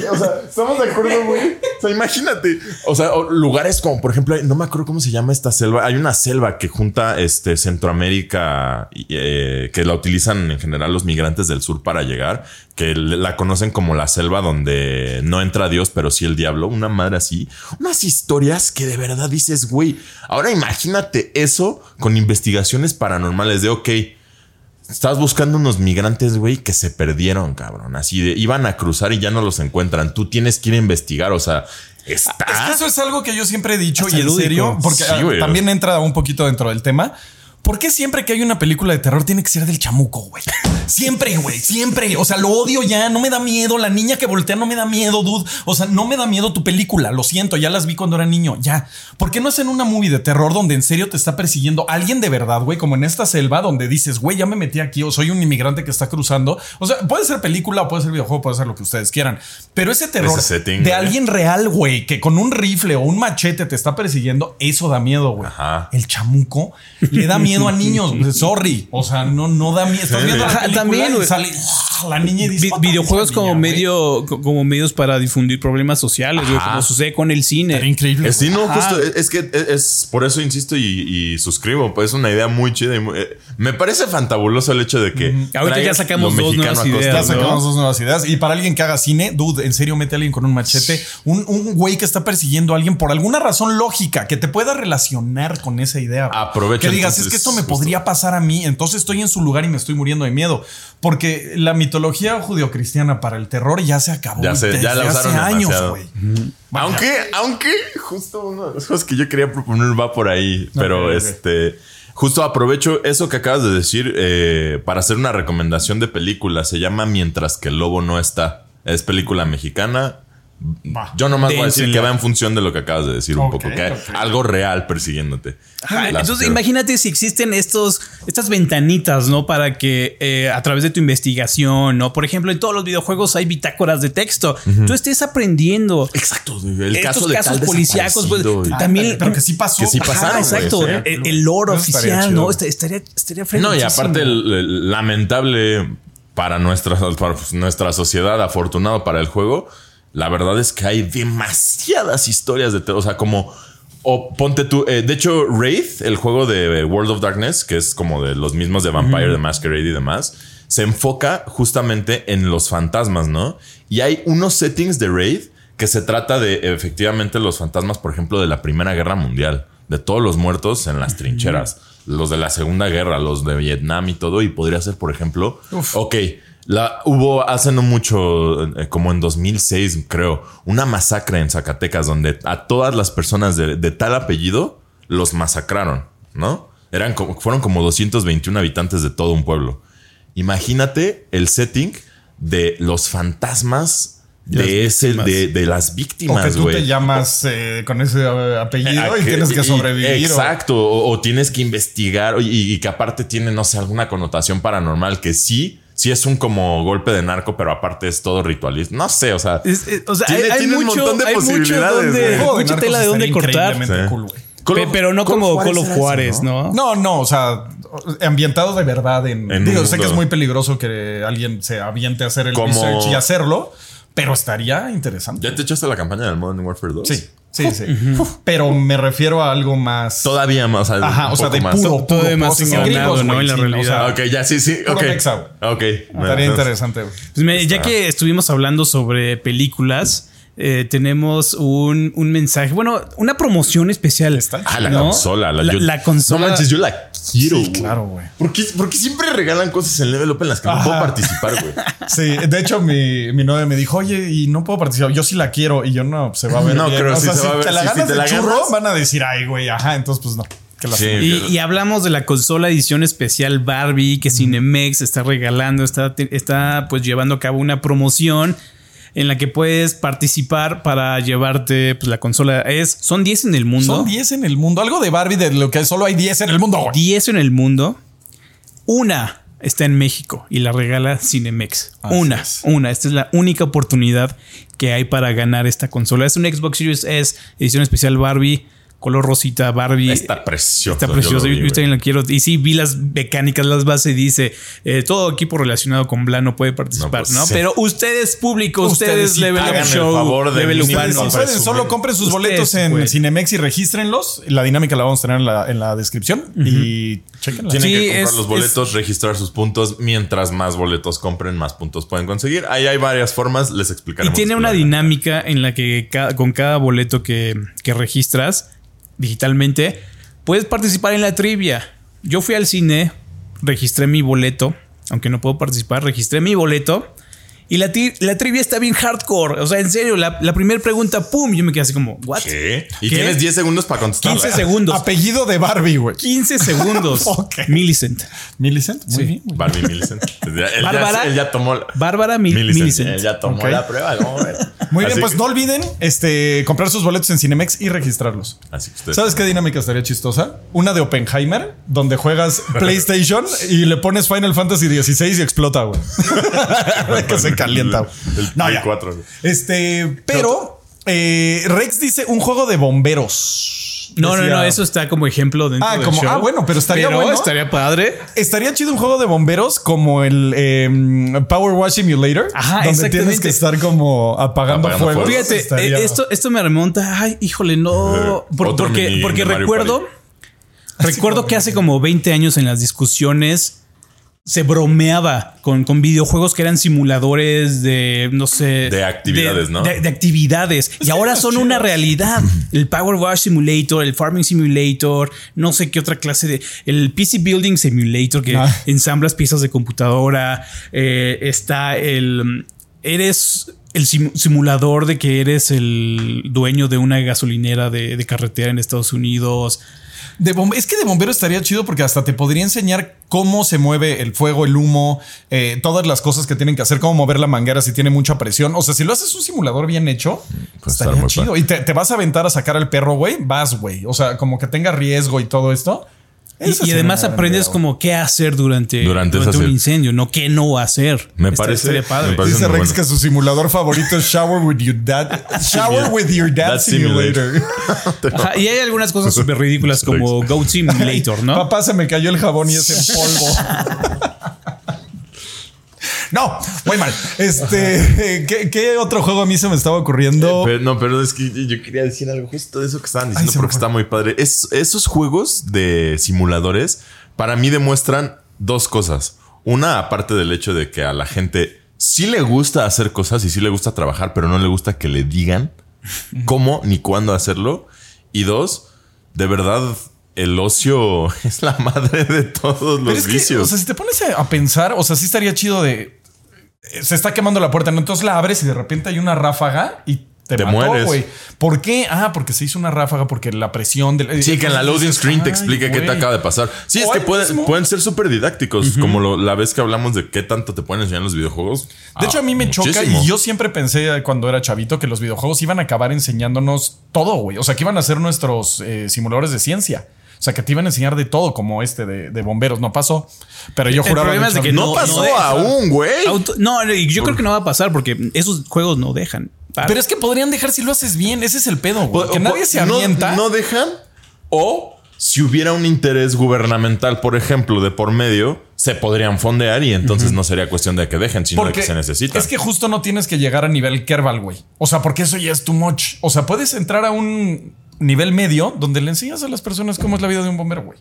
O sea, estamos de acuerdo, güey. O sea, imagínate. O sea, lugares como, por ejemplo, no me acuerdo cómo se llama esta selva. Hay una selva que junta este Centroamérica, eh, que la utilizan en general los migrantes del sur para llegar, que la conocen como la selva donde no entra Dios, pero sí el diablo. Una madre así. Unas historias que de verdad dices, güey. Ahora imagínate eso con investigaciones paranormales de, ok. Estás buscando unos migrantes, güey, que se perdieron, cabrón. Así de iban a cruzar y ya no los encuentran. Tú tienes que ir a investigar. O sea, está. Es que eso es algo que yo siempre he dicho Hasta y en lúdico. serio, porque Sí, ah, güey. también entra un poquito dentro del tema. ¿Por qué siempre que hay una película de terror tiene que ser del chamuco, güey? Siempre, güey, siempre. O sea, lo odio ya, no me da miedo. La niña que voltea no me da miedo, dude. O sea, no me da miedo tu película. Lo siento, ya las vi cuando era niño. Ya. ¿Por qué no es en una movie de terror donde en serio te está persiguiendo alguien de verdad, güey? Como en esta selva donde dices, güey, ya me metí aquí o soy un inmigrante que está cruzando. O sea, puede ser película o puede ser videojuego, puede ser lo que ustedes quieran. Pero ese terror Ese setting, de alguien real, güey, que con un rifle o un machete te está persiguiendo, eso da miedo, güey. Ajá. El chamuco le da miedo a niños, sorry. O sea, no, no da miedo. Estás viendo la también, y sale la niña y dice, Vi- "What the videojuegos como niña, güey?" medio co- como medios para difundir problemas sociales, como sucede con el cine. Estaría increíble. Eh, Sí, no, justo. Es, es que es, es- por eso insisto y, y suscribo. Pues es una idea muy chida. y muy- eh, me parece fantabuloso el hecho de que. Ahorita ya sacamos dos nuevas costa, ideas, Ya ¿no? sacamos dos nuevas ideas. Y para alguien que haga cine, dude, en serio, mete a alguien con un machete. Un, un güey que está persiguiendo a alguien por alguna razón lógica que te pueda relacionar con esa idea. Aprovecha, Que digas, entonces, es que esto me justo. podría pasar a mí. Entonces estoy en su lugar y me estoy muriendo de miedo. Porque la mitología judio-cristiana para el terror ya se acabó. Ya se- ya la desde usaron hace años, güey. Aunque, aunque justo uno de los juegos que yo quería proponer va por ahí. Pero este. Justo aprovecho eso que acabas de decir eh, para hacer una recomendación de película. Se llama Mientras que el lobo no está. Es película mexicana. Va. Yo nomás voy a decir que va en función de lo que acabas de decir un poco. Que hay algo real persiguiéndote. Ajá, entonces imagínate si existen estos, estas ventanitas, ¿no? Para que eh, a través de tu investigación, ¿no? Por ejemplo, en todos los videojuegos hay bitácoras de texto. Tú estés aprendiendo. Exacto. El Estos caso de casos tal policíacos, pues, Ah, también. pero que sí pasó. Que sí pasaron, exacto. el, el estaría oficial. ¿no? Est- Estaría, estaría No, y aparte, el, el lamentable para nuestra, para nuestra sociedad, afortunado para el juego, la verdad es que hay demasiadas historias de terror. O sea, como O ponte tú, eh, de hecho, Wraith, el juego de World of Darkness, que es como de los mismos de Vampire, de Masquerade y demás, se enfoca justamente en los fantasmas, ¿no? Y hay unos settings de Wraith que se trata de efectivamente los fantasmas, por ejemplo, de la Primera Guerra Mundial, de todos los muertos en las trincheras, los de la Segunda Guerra, los de Vietnam y todo, y podría ser, por ejemplo, ok, la, hubo hace no mucho, eh, como en 2006, creo, una masacre en Zacatecas donde a todas las personas de, de tal apellido los masacraron, ¿no? Eran como, fueron como 221 habitantes de todo un pueblo. Imagínate el setting de los fantasmas de ese, víctimas. de, de las O que víctimas, tú güey. te llamas eh, con ese eh, apellido y que- tienes que y- sobrevivir. o- Exacto. O, o tienes que investigar y, y que aparte tiene, no sé, alguna connotación paranormal que sí, sí es un como golpe de narco, pero aparte es todo ritualista. No sé, o sea. Es- es- o sea, Tiene- hay, hay tiene un mucho, montón de hay mucho donde- mucha tela de dónde cortar. Sí. cool, pero no como eso, Juárez, ¿no? No, no, o sea, ambientado de verdad en. En digo, sé que es muy peligroso que alguien se aviente a hacer el Como- research y hacerlo, pero estaría interesante. ¿Ya te echaste la campaña del Modern Warfare 2? Sí, sí, sí. Pero me refiero a algo más. Todavía más. Ajá, o sea, de más. puro, puro, de más puro, engañado, gringos, ¿no? En la realidad. o sea, Ok, ya, sí, sí. Ok. mexa. Ok. Estaría interesante. Pues me- ya que estuvimos hablando sobre películas, eh, tenemos un, un mensaje, bueno, una promoción especial. Está Ah, la ¿no? consola. La, La, yo- la consola. No manches, yo la quiero. Sí, claro, güey. ¿Por qué, por qué siempre regalan cosas en Level Up en las que no puedo participar, güey? Sí, de hecho, mi, mi novia me dijo, oye, y no puedo participar. Yo sí la quiero. Y yo no, se va a ver. No, creo sí sea, se si va a ver. te la si ganas te de la churro, ganas. van a decir, ay, güey, ajá. Entonces, pues no. Sí. Y, y hablamos de la consola edición especial Barbie que Cinemex está regalando, está, está pues llevando a cabo una promoción en la que puedes participar para llevarte pues, la consola. Es, son 10 en el mundo. Son 10 en el mundo. Algo de Barbie de lo que solo hay 10 en el mundo, güey. 10 en el mundo. Una está en México y la regala Cinemex. Así una, es. una. Esta es la única oportunidad que hay para ganar esta consola. Es un Xbox Series S, edición especial Barbie, color rosita Barbie. Está precioso. Está yo lo Yo, vi, yo también la quiero. Y sí, vi las mecánicas, las bases. Dice eh, todo equipo relacionado con Bla no puede participar, No, ¿no? pues, sí. Pero ustedes, público, Ustedes ustedes, sí Level hagan Up el Show, favor de Level solo compren sus Ustedes, boletos en güey. Cinemex y regístrenlos. La dinámica la vamos a tener en la, en la descripción y chequenla. Tienen Sí, que comprar es- los boletos, registrar sus puntos. Mientras más boletos compren, más puntos pueden conseguir. Ahí hay varias formas, les Y explicaremos. tiene una dinámica en la que con cada boleto que, que registras digitalmente, puedes participar en la trivia. Yo fui al cine, registré mi boleto, aunque no puedo participar, registré mi boleto. Y la, la trivia está bien hardcore. O sea, en serio, la, la primera pregunta, ¡pum! Yo me quedé así como, ¿what? ¿Qué? Y ¿Qué? tienes 10 segundos para contestar. 15 segundos. Apellido de Barbie, güey. 15 segundos. Ok. Millicent. Millicent. Muy Sí. bien, güey. Barbie Millicent. Él ya- Bárbara- él ya tomó. la- Bárbara Mil- Millicent. Millicent. Él ya tomó la prueba. ¿cómo ven? Muy bien, pues que- no olviden este, comprar sus boletos en Cinemex y registrarlos. Así que ustedes. ¿Sabes qué dinámica estaría chistosa? Una de Oppenheimer, donde juegas PlayStation y le pones Final Fantasy XVI y explota, güey. que se calienta. El No, Play ya. 4. güey. Este, pero eh, Rex dice un juego de bomberos. No, no, Decía- no, eso está como ejemplo dentro Ah, del como- show. ah, bueno, pero estaría bueno. estaría padre. Estaría chido un juego de bomberos como el em, Power Wash Simulator, Ajá, donde tienes que estar como apagando, Apagando fuego. fuegos. Fíjate, Estaría- eh, esto, esto me remonta. Ay, híjole, no. Eh, Por- porque porque recuerdo. Recuerdo que hace como 20 años en las discusiones se bromeaba con, con videojuegos que eran simuladores de, no sé. De actividades, de- ¿no? De, de actividades. Y ahora son una realidad. El Power Wash Simulator, el Farming Simulator, no sé qué otra clase de. El PC Building Simulator que Ah. ensamblas piezas de computadora. eh, está el. Eres el sim- simulador de que eres el dueño de una gasolinera de, de carretera en Estados Unidos. De bombe- es que de bombero estaría chido porque hasta te podría enseñar cómo se mueve el fuego, el humo, eh, todas las cosas que tienen que hacer, cómo mover la manguera si tiene mucha presión. O sea, si lo haces un simulador bien hecho, Puede estar estaría chido. padre. Y te, te vas a aventar a sacar al perro, güey, vas, güey. O sea, como que tenga riesgo y todo esto. Y, además aprendes como qué hacer durante, Durante un incendio, no qué no hacer. Me Esta- parece- padre. me parece Dice Rex bueno. que su simulador favorito es Shower with Your Dad. Shower with Your Dad Simulator. Simulator. Ajá, y hay algunas cosas súper ridículas como Goat Simulator, ¿no? Papá se me cayó el jabón y es en polvo. No, muy mal. Este, ¿qué, qué otro juego a mí se me estaba ocurriendo? Pero, no, pero es que yo quería decir algo justo de eso que estaban diciendo porque está muy padre. Es, esos juegos de simuladores para mí demuestran dos cosas. Una, aparte del hecho de que a la gente sí le gusta hacer cosas y sí le gusta trabajar, pero no le gusta que le digan cómo ni cuándo hacerlo. Y dos, de verdad, el ocio es la madre de todos los que, vicios. o sea, si te pones a pensar, o sea, sí estaría chido de. Se está quemando la puerta, ¿no? Entonces la abres y de repente hay una ráfaga y te, Te mató, mueres. güey. ¿Por qué? Ah, porque se hizo una ráfaga, porque la presión del. Sí, que en la loading screen te ay, explique qué te acaba de pasar. Sí, es que pueden, mismo. pueden ser súper didácticos, como lo- la vez que hablamos de qué tanto te pueden enseñar los videojuegos. De hecho, a mí me choca y yo siempre pensé cuando era chavito que los videojuegos iban a acabar enseñándonos todo, güey. O sea, que iban a ser nuestros eh, simuladores de ciencia. O sea, que te iban a enseñar de todo, como este de, de bomberos. No pasó. Pero yo El juraba. problema es de que No, no- pasó no aún, güey. No, yo creo que no va a pasar porque esos juegos no dejan. Pero es que podrían dejar si lo haces bien. Ese es el pedo, güey. O- Que nadie se avienta. No, dejan. O si hubiera un interés gubernamental, por ejemplo, de por medio, se podrían fondear y entonces no sería cuestión de que dejen, sino de que se necesita. Es que justo no tienes que llegar a nivel Kerbal, güey. O sea, porque eso ya es too much. O sea, puedes entrar a un nivel medio donde le enseñas a las personas cómo es la vida de un bombero, güey.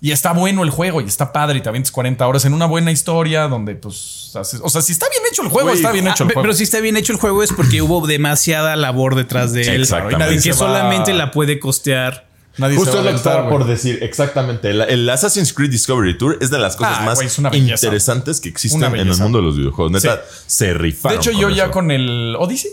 Y está bueno el juego y está padre y te avientas 40 horas en una buena historia donde, pues, haces- o sea, si está bien hecho el juego, Güey, está bien Ah, hecho el juego. pero si está bien hecho el juego es porque hubo demasiada labor detrás de él. Exactamente. Y que se va- solamente la puede costear. Nadie Justo lo que estaba por decir. Exactamente. El, el Assassin's Creed Discovery Tour es de las cosas Ah, más interesantes que existen en el mundo de los videojuegos. Neta, Sí. se rifaron. De hecho, yo ya con el Odyssey.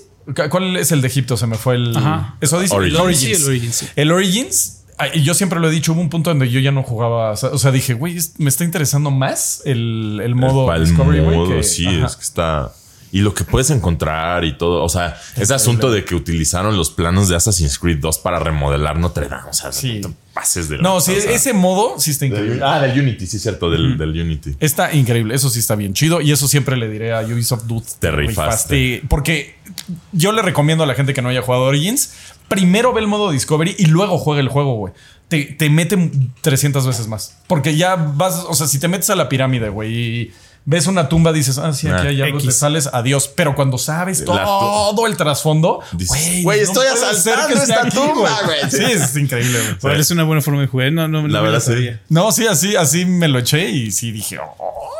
¿Cuál es el de Egipto? Se me fue el. Ajá. ¿Es Odyssey? Origins. El Origins. Sí, el Origins, sí. El Origins. Y yo siempre lo he dicho, hubo un punto donde yo ya no jugaba. O sea, dije, güey, es- me está interesando más el, el modo el Discovery, modo, que- sí, ajá. es que está. Y lo que puedes encontrar y todo. O sea, ese asunto de que utilizaron los planos de Assassin's Creed 2 para remodelar Notre Dame. O sea, Sí. No te pases de No, sí, sea, ese modo sí está increíble. del- Ah, del Unity, sí, cierto, del, del Unity. Está increíble, eso sí está bien chido y eso siempre le diré a Ubisoft Dude. Te rifaste. Porque yo le recomiendo a la gente que no haya jugado Origins, primero ve el modo Discovery y luego juega el juego, güey. Te, te mete 300 veces más. Porque ya vas, o sea, si te metes a la pirámide, güey, y ves una tumba, dices, ah, sí, aquí Ah, hay algo, te sales, adiós. Pero cuando sabes todo el trasfondo, güey, "Güey, estoy asaltando esta tumba, güey". Sí, es increíble, Es una buena forma de jugar. No, no, no La verdad, sí. No, sí, así, así me lo eché y sí dije, oh.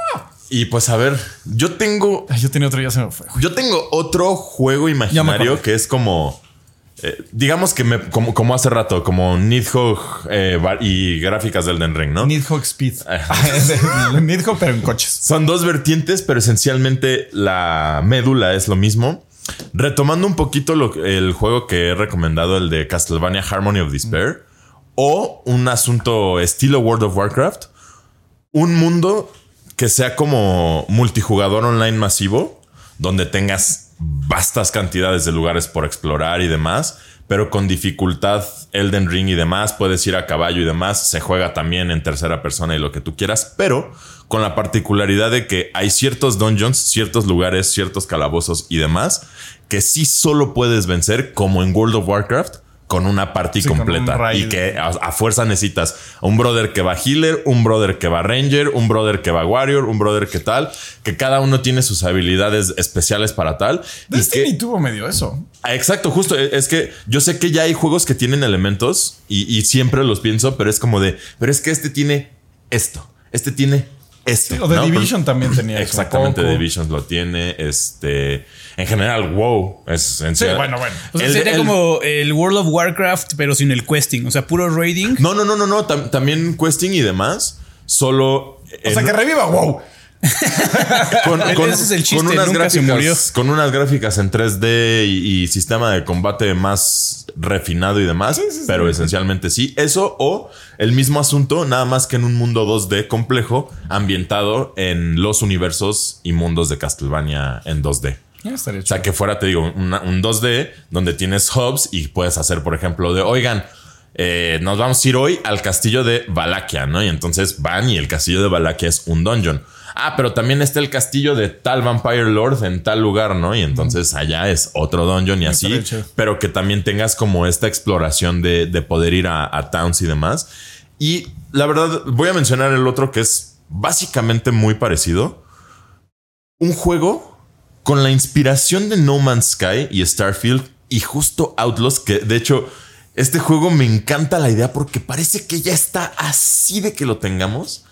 Y pues a ver, yo tengo. Ay, yo tenía otro, ya se me fue. Yo tengo otro juego imaginario que es como. Eh, digamos que me, como, como hace rato, como Nidhogg eh, y gráficas del Den Ring, ¿no? Nidhogg Speed. Nidhogg, pero en coches. Son dos vertientes, pero esencialmente la médula es lo mismo. Retomando un poquito lo- el juego que he recomendado, el de Castlevania Harmony of Despair, o un asunto estilo World of Warcraft, un mundo que sea como multijugador online masivo, donde tengas vastas cantidades de lugares por explorar y demás, pero con dificultad Elden Ring y demás, puedes ir a caballo y demás, se juega también en tercera persona y lo que tú quieras, pero con la particularidad de que hay ciertos dungeons, ciertos lugares, ciertos calabozos y demás, que sí solo puedes vencer como en World of Warcraft con una party Sí, completa y que a, a fuerza necesitas un brother que va healer, un brother que va ranger, un brother que va warrior, un brother que tal, que cada uno tiene sus habilidades especiales para tal. y Destiny que, tuvo medio eso. Ah, exacto, justo. e- Es que yo sé que ya hay juegos que tienen elementos y, y siempre los pienso, pero es como de, pero es que este tiene esto, este tiene esto. O The ¿no? Division también tenía Exactamente, poco. Division lo tiene. Este, en general, WoW es en Sí, bueno, bueno. O sea, El- sería el- como el World of Warcraft, pero sin el questing. O sea, puro raiding. No, no, no, no, no. tam- también questing y demás. Solo. O sea, que reviva, wow. Con, Ese es el chiste, nunca se murió. gráficas, con unas gráficas en 3D y, y sistema de combate más refinado y demás, pero esencialmente sí. Eso o el mismo asunto, nada más que en un mundo 2D complejo, ambientado en los universos y mundos de Castlevania en 2D. Ya estaría O sea, que fuera, te digo, una- un 2D donde tienes hubs y puedes hacer, por ejemplo, de, oigan, eh, nos vamos a ir hoy al castillo de Valaquia, ¿no? Y entonces van y el castillo de Valaquia es un dungeon. Ah, pero también está el castillo de tal Vampire Lord en tal lugar, ¿no? Y entonces allá es otro dungeon y así, pero que también tengas como esta exploración de, de poder ir a, a towns y demás. Y la verdad, voy a mencionar el otro que es básicamente muy parecido, un juego con la inspiración de No Man's Sky y Starfield y justo Outlaws, que de hecho este juego me encanta la idea porque parece que ya está así de que lo tengamos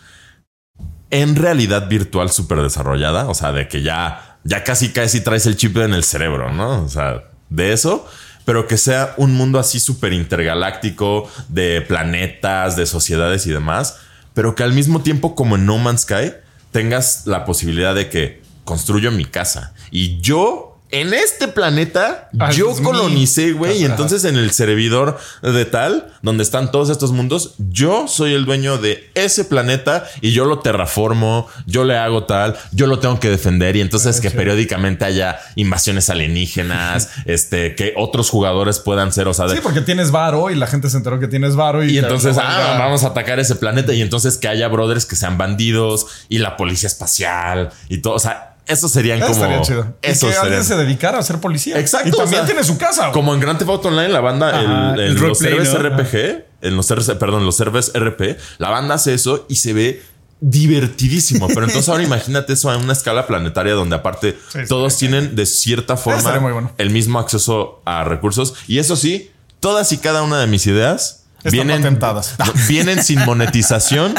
en realidad virtual súper desarrollada, o sea, de que ya, ya casi casi traes el chip en el cerebro, ¿no? O sea, de eso, pero que sea un mundo así súper intergaláctico, de planetas, de sociedades y demás, pero que al mismo tiempo, como en No Man's Sky, tengas la posibilidad de que construyo mi casa y yo en este planeta Ah, yo es colonicé, güey, y entonces en el servidor de tal, donde están todos estos mundos, yo soy el dueño de ese planeta y yo lo terraformo, yo le hago tal, yo lo tengo que defender y entonces que periódicamente haya invasiones alienígenas, este, que otros jugadores puedan ser, o sea, de- Sí, porque tienes varo y la gente se enteró que tienes varo y, entonces, ah, vamos a atacar ese planeta y entonces que haya brothers que sean bandidos y la policía espacial y todo, o sea, esos serían Eso como estaría chido. Y esos que alguien se dedicara a ser policía. Exacto. Y o también sea, tiene su casa. Como en Grand Theft Auto Online, la banda, Ajá, el, el en los servers ¿no? RPG, en los servers, perdón, los servers RP, la banda hace eso y se ve divertidísimo. Pero entonces ahora imagínate eso a una escala planetaria donde aparte Sí, todos sí. tienen de cierta forma bueno. el mismo acceso a recursos. Y eso sí, todas y cada una de mis ideas Están vienen, patentadas. vienen sin monetización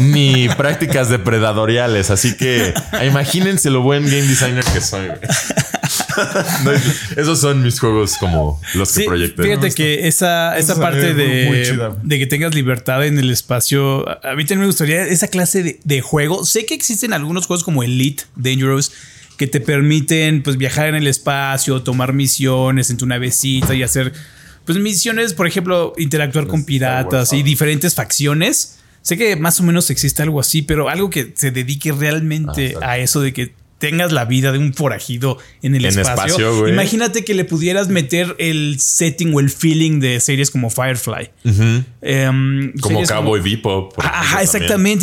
ni prácticas depredadoriales. Así que imagínense lo buen game designer que soy. No, esos son mis juegos como los que Sí, proyecté. fíjate que esa, esa parte de, de que tengas libertad en el espacio, a a mí también me gustaría esa clase de, de juego. Sé que existen algunos juegos como Elite, Dangerous, que te permiten pues viajar en el espacio, tomar misiones en tu navecita y hacer pues misiones, por ejemplo, interactuar con piratas y diferentes facciones. Sé que más o menos existe algo así, pero algo que se dedique realmente Ah, a eso de que tengas la vida de un forajido en el En espacio. Imagínate que le pudieras meter el setting o el feeling de series como Firefly. Em, como Cowboy Bebop. Ajá, también.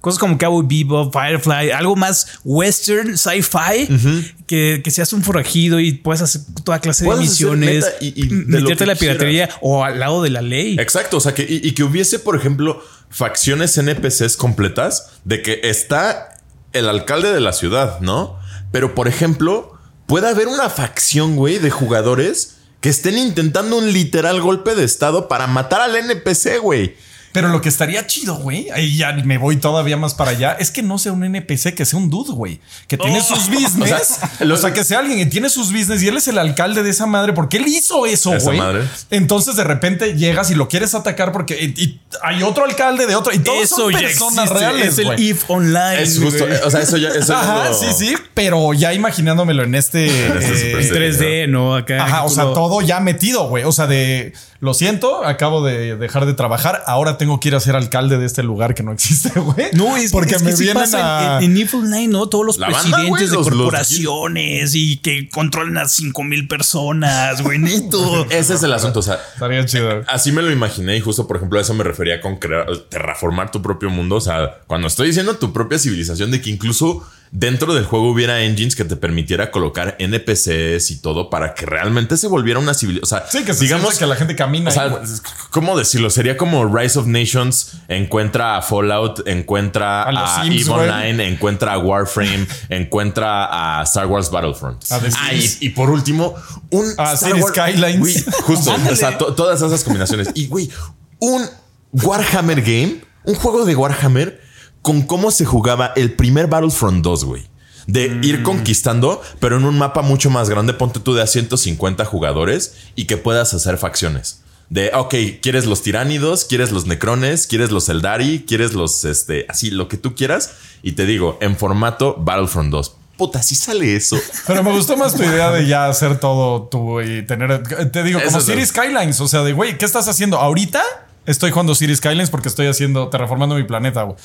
Cosas como Cowboy Bebop, Firefly, algo más western, sci-fi, que, que seas un forajido y puedas hacer toda clase de misiones, y- y de meterte a la piratería o al lado de la ley. Exacto, o sea, que, y, y que hubiese, por ejemplo, facciones NPCs completas de que está el alcalde de la ciudad, ¿no? Pero, por ejemplo, puede haber una facción, güey, de jugadores que estén intentando un literal golpe de estado para matar al NPC, güey. Pero lo que estaría chido, güey, ahí ya me voy todavía más para allá, es que no sea un NPC, que sea un dude, güey, que tiene Oh. sus business. O O sea, que sea alguien que tiene sus business y él es el alcalde de esa madre, porque él hizo eso, Esa güey. madre. Entonces de repente llegas y lo quieres atacar porque y, y hay otro alcalde de otro y todos Eso son personas existe, reales, es el güey. If Online. Es justo, o sea, eso ya. Eso Ajá, lo- sí, sí, pero ya imaginándomelo en este, este eh, super En 3D, ¿no? Acá. Ajá, o sea, todo ya metido, güey. O sea, de lo siento, acabo de dejar de trabajar. Ahora tengo que ir a ser alcalde de este lugar que no existe, güey. No, es porque es me que sí vienen pasa a. en, en If Online, ¿no? Todos los La banda, presidentes güey, de los- los- corporaciones y que controlan a 5 mil personas, güey, neto. Ese es el asunto, o sea. Estaría chido. Así me lo imaginé y justo, por ejemplo, a eso me refería con crear, terraformar tu propio mundo. O sea, cuando estoy diciendo tu propia civilización, de que incluso dentro del juego hubiera engines que te permitiera colocar NPCs y todo para que realmente se volviera una civilización. O sea, Sí, que se digamos que la gente camina. O sea. ¿cómo decirlo? Sería como Rise of Nations encuentra a Fallout, encuentra A a, Sims, EVE. Online, encuentra a Warframe, encuentra a Star Wars Battlefront. A Ah, y, por último, un A Star Wars- Skylines. Justo, o sea, to- todas esas combinaciones. Y güey, un Warhammer game, un juego de Warhammer con cómo se jugaba el primer Battlefront 2, güey. De Mm. ir conquistando, pero en un mapa mucho más grande, ponte tú de a 150 jugadores y que puedas hacer facciones. De, ok, ¿quieres los tiránidos? ¿Quieres los necrones? ¿Quieres los Eldari? ¿Quieres los, este, así, lo que tú quieras? Y te digo, en formato Battlefront 2. Puta, si sale eso. Pero me gustó más tu idea de ya hacer todo tú y tener. Te digo, Eso como es City lo- Skylines. O sea, de güey, ¿qué estás haciendo? Ahorita estoy jugando City Skylines porque estoy haciendo, terraformando mi planeta, güey.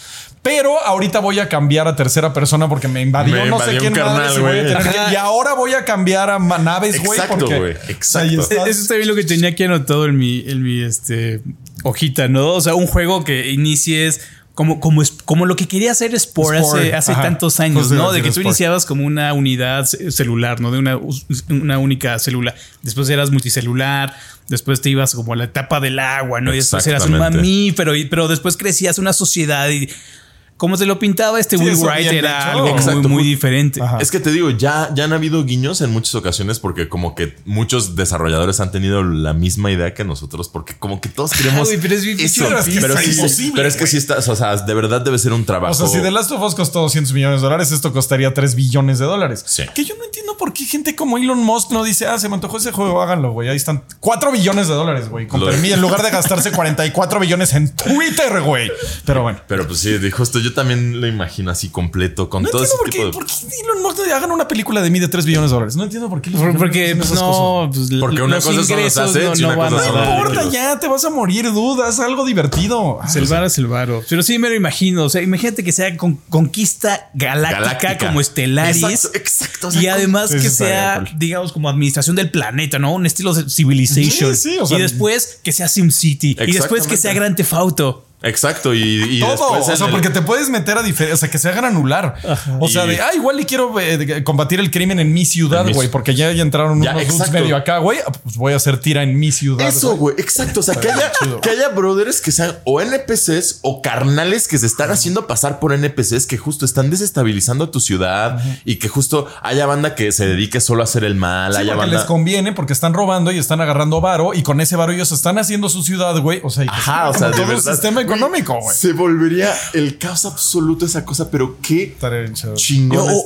Pero ahorita voy a cambiar a tercera persona porque me invadió Me no sé quién madres y voy a güey. tener que- Ajá. Y ahora voy a cambiar a naves, güey. Exacto, porque güey. Exacto. ahí está. Eso está bien lo que tenía aquí anotado en mi, en mi este, hojita, ¿no? O sea, un juego que inicies como, como, es- como lo que quería hacer Spore, Spore, hace, hace ajá. tantos años, Justo iba a ¿no? De que tú Spore. iniciabas como una unidad ce- celular, ¿no? De una, una única célula. Después eras multicelular. Después te ibas como a la etapa del agua, ¿no? Y después eras un mamífero, pero después crecías una sociedad y como se lo pintaba este Sí, Will Wright era hecho. algo Exacto, muy, muy ju- diferente. Ajá. Es que te digo, ya, ya han habido guiños en muchas ocasiones porque como que muchos desarrolladores han tenido la misma idea que nosotros porque como que todos queremos pero es bien eso. pero es que pero, está sí, imposible, pero es que güey. sí está, o sea, de verdad debe ser un trabajo. O sea, si The Last of Us costó 200 millones de dólares, esto costaría 3 billones de dólares. Sí. Que yo no entiendo por qué gente como Elon Musk no dice, ah, se me antojó ese juego, háganlo, güey. Ahí están 4 billones de dólares, güey. Con en lugar de gastarse 44 billones en Twitter, güey. Pero bueno. Pero pues sí, dijo esto, yo también lo imagino así completo con No todo ese entiendo por tipo qué, de por qué Elon Musk no hagan una película de mí de 3 billones de dólares. No entiendo por qué. los Por- Porque pues, no, pues, Porque una los cosa son los ingresos assets y no, una no van cosa a son No importa, ya te vas a morir, dudas, algo divertido. Ah, Es el varo, es el varo. Pero sí me lo imagino. O sea, imagínate que sea con conquista galáctica, Galáctica. como Stellaris. Exacto, exacto, o sea, y además que sea, cool. digamos, como administración del planeta, ¿no? Un estilo de Civilization. Sí, sí, o sea, y después que sea SimCity. Y después que sea Grand Theft Auto. Exacto, y, y Todo, después o sea, el- porque te puedes meter a diferencia, o sea, que se haga granular. O sea, Y- de, ah, igual y quiero eh, combatir el crimen en mi ciudad, güey, porque ya, ya entraron Ya, unos medio acá, güey, ah, pues voy a hacer tira en mi ciudad. Eso, güey, exacto. O sea, que haya, chido. que haya brothers que sean o NPCs o carnales que se están haciendo pasar por NPCs que justo están desestabilizando tu ciudad y que justo haya banda que se dedique solo a hacer el mal, Sí, haya porque banda. les conviene porque están robando y están agarrando varo y con ese varo ellos están haciendo su ciudad, güey. O sea, Ajá, o sea, de verdad. sistema económico, güey. Se volvería el caos absoluto esa cosa, pero qué chingón. O,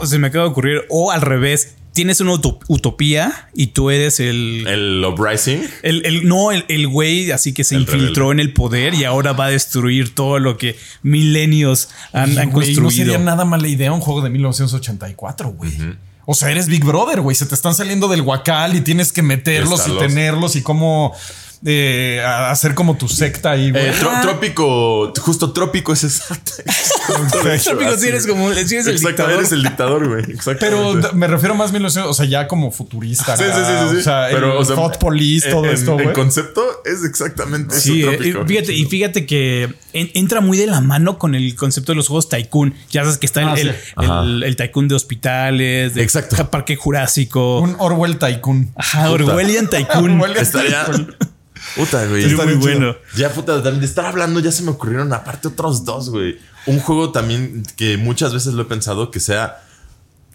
estaría, se me acaba de ocurrir, o al revés, tienes una uto- utopía y tú eres el, el Uprising. el, el- no, el, el güey así que se El infiltró en el poder y ahora va a destruir todo lo que milenios han, han Güey, no construido. sería nada mala idea un juego de 1984, güey. O sea, eres Big Brother, güey. Se te están saliendo del guacal y tienes que meterlos y tenerlos y cómo eh, hacer como tu secta ahí, güey. Eh, tro- trópico, justo trópico es exacto. Trópico, sí eres como sí eres el Exacto, dictador. eres el dictador, güey. Exacto. Pero me refiero más a 1900, o sea, ya como futurista. Sí, sí, sí, sí, sí. O sea, Pero, el o sea, Thought Police, en- todo en- esto, güey. concepto es exactamente Sí, eso. eh, trópico. y fíjate, y fíjate que en- entra muy de la mano con el concepto de los juegos Tycoon. Ya sabes que está el, Ah, sí. el, el- el Tycoon de hospitales, de Exacto. Parque Jurásico. Un Orwell Tycoon. Ajá, Orwellian Tycoon. Orwellian Estaría. Puta, güey. Estaría muy bueno. Ya, puta, de estar hablando, ya se me ocurrieron aparte otros dos, güey. Un juego también que muchas veces lo he pensado que sea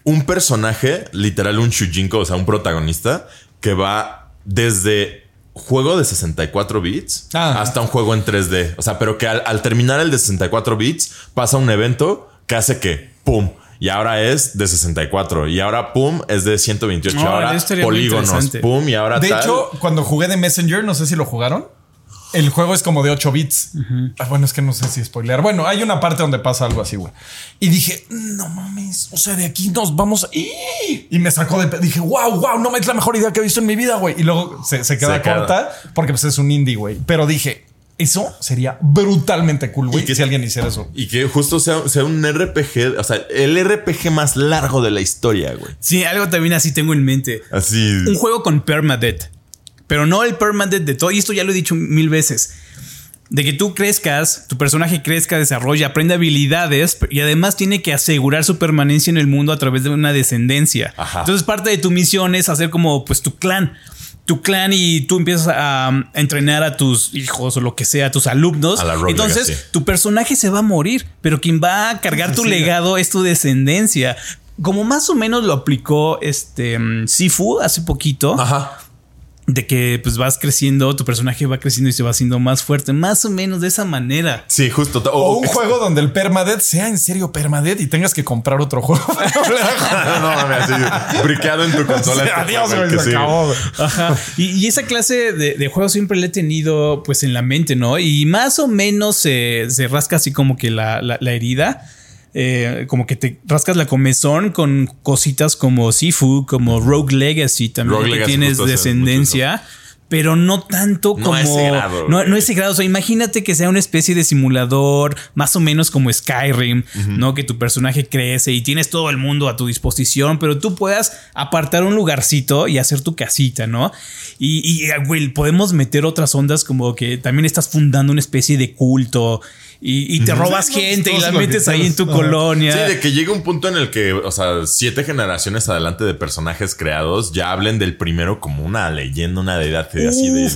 un personaje, literal un Shujinko, o sea, un protagonista, que va desde juego de 64 bits Ah. hasta un juego en 3D. O sea, pero que al, al terminar el de 64 bits pasa un evento que hace que, ¡pum! Y ahora es de 64. Y ahora, ¡pum! Es de 128. No, ahora polígonos. ¡pum! Y ahora De tal. hecho, cuando jugué de Messenger, no sé si lo jugaron. El juego es como de 8 bits. Ah, bueno, es que no sé si spoilear. Bueno, hay una parte donde pasa algo así, güey. Y dije, no mames. O sea, de aquí nos vamos. a- ¡Ih! Y me sacó de. Dije, wow, wow, no es la mejor idea que he visto en mi vida, güey. Y luego se, se queda Se queda. corta porque pues, es un indie, güey. Pero dije, eso sería brutalmente cool, güey. Y que- Si alguien hiciera eso. Y que justo sea, sea un RPG, o sea, el RPG más largo de la historia, güey. Sí, algo también así tengo en mente. Así. Un juego con permadeath. Pero no el permadeath de todo. Y esto ya lo he dicho mil veces. De que tú crezcas, tu personaje crezca, desarrolla, aprende habilidades y además tiene que asegurar su permanencia en el mundo a través de una descendencia. Ajá. Entonces parte de tu misión es hacer como pues tu clan. Tu clan y tú empiezas a, um, entrenar a tus hijos o lo que sea, a tus alumnos. A la Rogue Entonces Legacy. tu personaje se va a morir, pero quien va a cargar tu Sí. legado es tu descendencia. Como más o menos lo aplicó este mm, Sifu hace poquito Ajá. De que pues vas creciendo, tu personaje va creciendo y se va haciendo más fuerte, más o menos de esa manera. Sí, justo. O un ex- juego donde el permadeath sea en serio permadeath y tengas que comprar otro juego. no, mames, así, briqueado en tu consola. este Adiós, güey, se acabó. Ajá. Y, y esa clase de, de juegos siempre la he tenido pues en la mente, ¿no? Y más o menos se, se rasca así como que la, la- la herida. Eh, como que te rascas la comezón con cositas como Sifu, como Rogue Legacy también, Rogue que Legacy tienes justo descendencia. Pero no tanto No como. a ese grado, no, no ese grado. O sea, imagínate que sea una especie de simulador, más o menos como Skyrim, ¿no? Que tu personaje crece y tienes todo el mundo a tu disposición, pero tú puedas apartar un lugarcito y hacer tu casita, ¿no? Y, y, güey, podemos meter otras ondas como que también estás fundando una especie de culto y, y te robas Sí, no, gente y la metes ahí en tu colonia. Sí, de que llegue un punto en el que, o sea, siete generaciones adelante de personajes creados ya hablen del primero como una leyenda, una deidad de así de.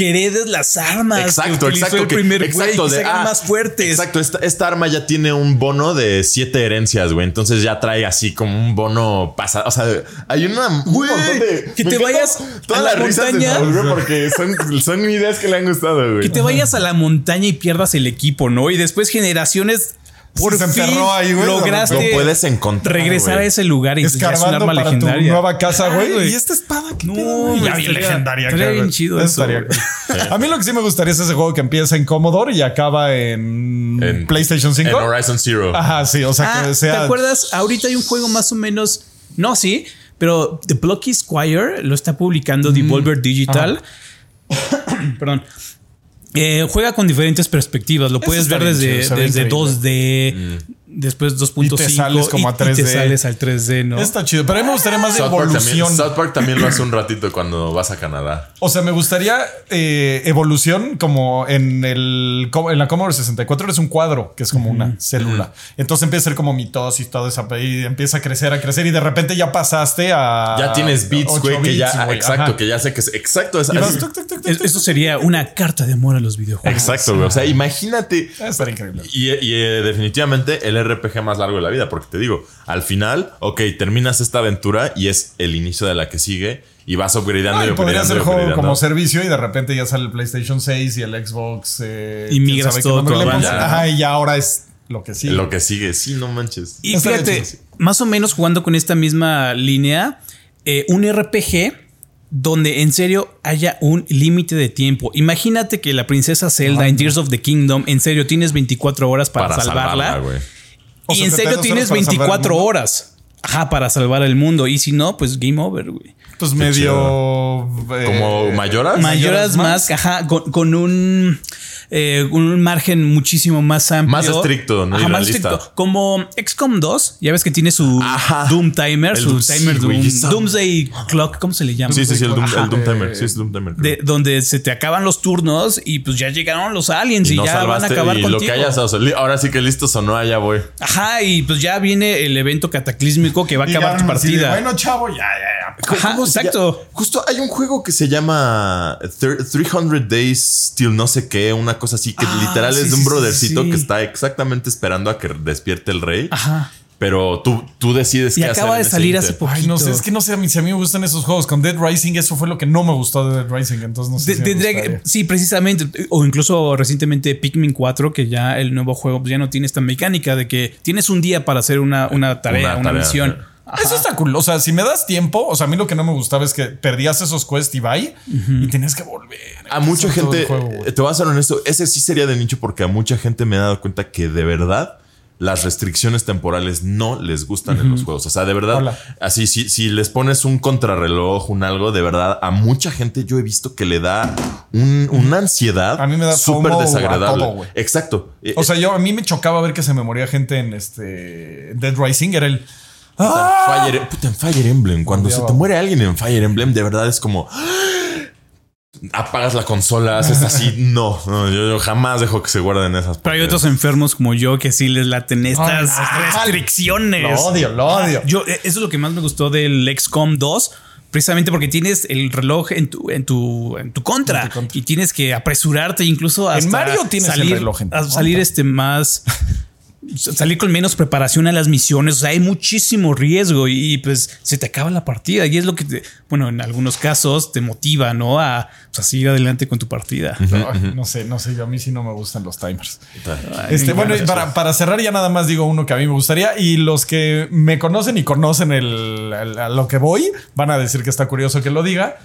Que heredes las armas. Exacto, que exacto. El primer exacto, güey, que de- se hagan ah, más fuertes. Exacto, esta, esta arma ya tiene un bono de siete herencias, güey. Entonces ya trae así como un bono pasado. O sea, hay una, un montón de. que te vayas Todas a la las risas de porque son, son ideas que le han gustado, güey. Que te vayas a la montaña y pierdas el equipo, ¿no? Y después generaciones. Por se fin enterró ahí, güey, lograste Lo puedes encontrar. regresar güey. a ese lugar y entonces ya es un Escarbando arma para tu legendaria. nueva casa, güey. güey. y esta espada, ¿qué No, güey, ya estaría- legendaria. estaría bien güey. chido Eso eso, estaría cool. A mí lo que sí me gustaría es ese juego que empieza en Commodore y acaba en, En- PlayStation 5. En Horizon Zero. Ajá, sí, o sea Ah, que sea. ¿Te acuerdas? Ahorita hay un juego más o menos. No, sí, pero The Blocky Squire lo está publicando Devolver Digital. Perdón. Eh, juega con diferentes perspectivas. Lo Eso puedes ver desde, desde increíble. 2D, después 2.5 Y te sales como a y- y te 3D. sales al 3D, ¿no? Está chido, pero a mí me gustaría más de South Park, también, evolución. South Park también lo hace un ratito cuando vas a Canadá. O sea, me gustaría eh, evolución como en el en la Commodore 64 eres un cuadro que es como una célula. Entonces empieza a ser como mitosis, todo eso y empieza a crecer, a crecer y de repente ya pasaste a Ya tienes bits, güey, que ya. exacto, ajá. que ya sé que es. Exacto, es Y vas así. tuc, tuc, tuc, tuc, Es- tuc. Eso sería una carta de amor a los videojuegos. Exacto, güey. O sea, imagínate. Estaría increíble. Y, y, eh, definitivamente el RPG más largo de la vida, porque te digo, al final, ok, terminas esta aventura y es el inicio de la que sigue y vas upgradeando y Ay, podría upgradeando ser y juego como servicio y de repente ya sale el PlayStation 6 y el Xbox. eh, Y migras todo pongan. avance. Ajá, y ya ahora es lo que sí. Lo que sigue, sí, no manches. Y fíjate, más o menos jugando con esta misma línea, eh, un RPG donde en serio haya un límite de tiempo. Imagínate que la princesa Zelda en Tears of the Kingdom, en serio tienes 24 horas para, salvarla. güey. O y en serio tienes horas para salvar el 24 mundo. horas. Ajá, para salvar el mundo. Y si no, pues game over, güey. Pues medio. eh, Como mayoras. Mayoras más, ajá, con, con un, eh, un margen muchísimo más amplio. Más estricto, ¿no? Ajá, más estricto. Como XCOM 2, ya ves que tiene su Ajá. Doom Timer, El su Doom- sí, timer Doom, Doomsday Clock, ¿cómo se le llama? Sí, sí, sí, el Doom, Ajá. el Doom Eh, Timer. Sí, es Doom Timer. De- donde se te acaban los turnos y pues ya llegaron los aliens y, y no ya van a acabar y contigo. lo que hayas o sea, ahora sí que listo sonó allá voy. Ajá, y pues ya viene el evento cataclísmico que va a acabar tu partida. bueno, chavo, ya, ya, ya. Ajá, ¿Cómo se exacto. Justo hay un juego que se llama Thir- 300 Days Till no sé qué, una cosa así que Ah, literal sí, es de un sí, brothercito sí. que está exactamente esperando a que despierte el rey. Ajá. Pero tú, tú decides Y qué acaba hacer de salir hace poco. Ay, no sé, es que no sé, a mí, si a mí me gustan esos juegos. Con Dead Rising, eso fue lo que no me gustó de Dead Rising. Entonces no sé. Si sí, precisamente. O incluso recientemente Pikmin 4, que ya el nuevo juego pues, ya no tiene esta mecánica de que tienes un día para hacer una, una tarea, Una una, tarea, misión. Ajá. Eso está cool. O sea, si me das tiempo, o sea, a mí lo que no me gustaba es que perdías esos quests y bye y tenías que volver. A mucha gente, juego, te voy a ser honesto, ese sí sería de nicho porque a mucha gente me he dado cuenta que de verdad las restricciones temporales no les gustan en los juegos. O sea, de verdad, Hola. así, si, si les pones un contrarreloj, un algo, de verdad, a mucha gente yo he visto que le da un- una ansiedad A mí me da súper desagradable. todo. Exacto. O sea, yo a mí me chocaba ver que se me moría gente en este Dead Rising. Era el. ¡Ah! Fire, puta, en Fire Emblem, cuando se te muere alguien en Fire Emblem, de verdad es como. Apagas la consola, haces así. No, no, yo, yo jamás dejo que se guarden esas. Pero hay otros enfermos como yo que sí les laten estas Ay, restricciones. Lo odio, lo odio. Yo, eh, eso es lo que más me gustó del XCOM 2. Precisamente porque tienes el reloj en tu, en tu, en tu contra En tu contra. y tienes que apresurarte incluso hasta Mario tienes el salir, reloj en tu a salir este más salir con menos preparación a las misiones. O sea, hay muchísimo riesgo y, pues se te acaba la partida. Y es lo que, te, bueno, en algunos casos te motiva, ¿no? A, pues, a seguir adelante con tu partida. Ay, no sé, no sé, yo a mí sí no me gustan los timers. Ay, Este, bueno, y para, para cerrar ya nada más digo uno que a mí me gustaría y los que me conocen y conocen el, el- a lo que voy van a decir que está curioso que lo diga.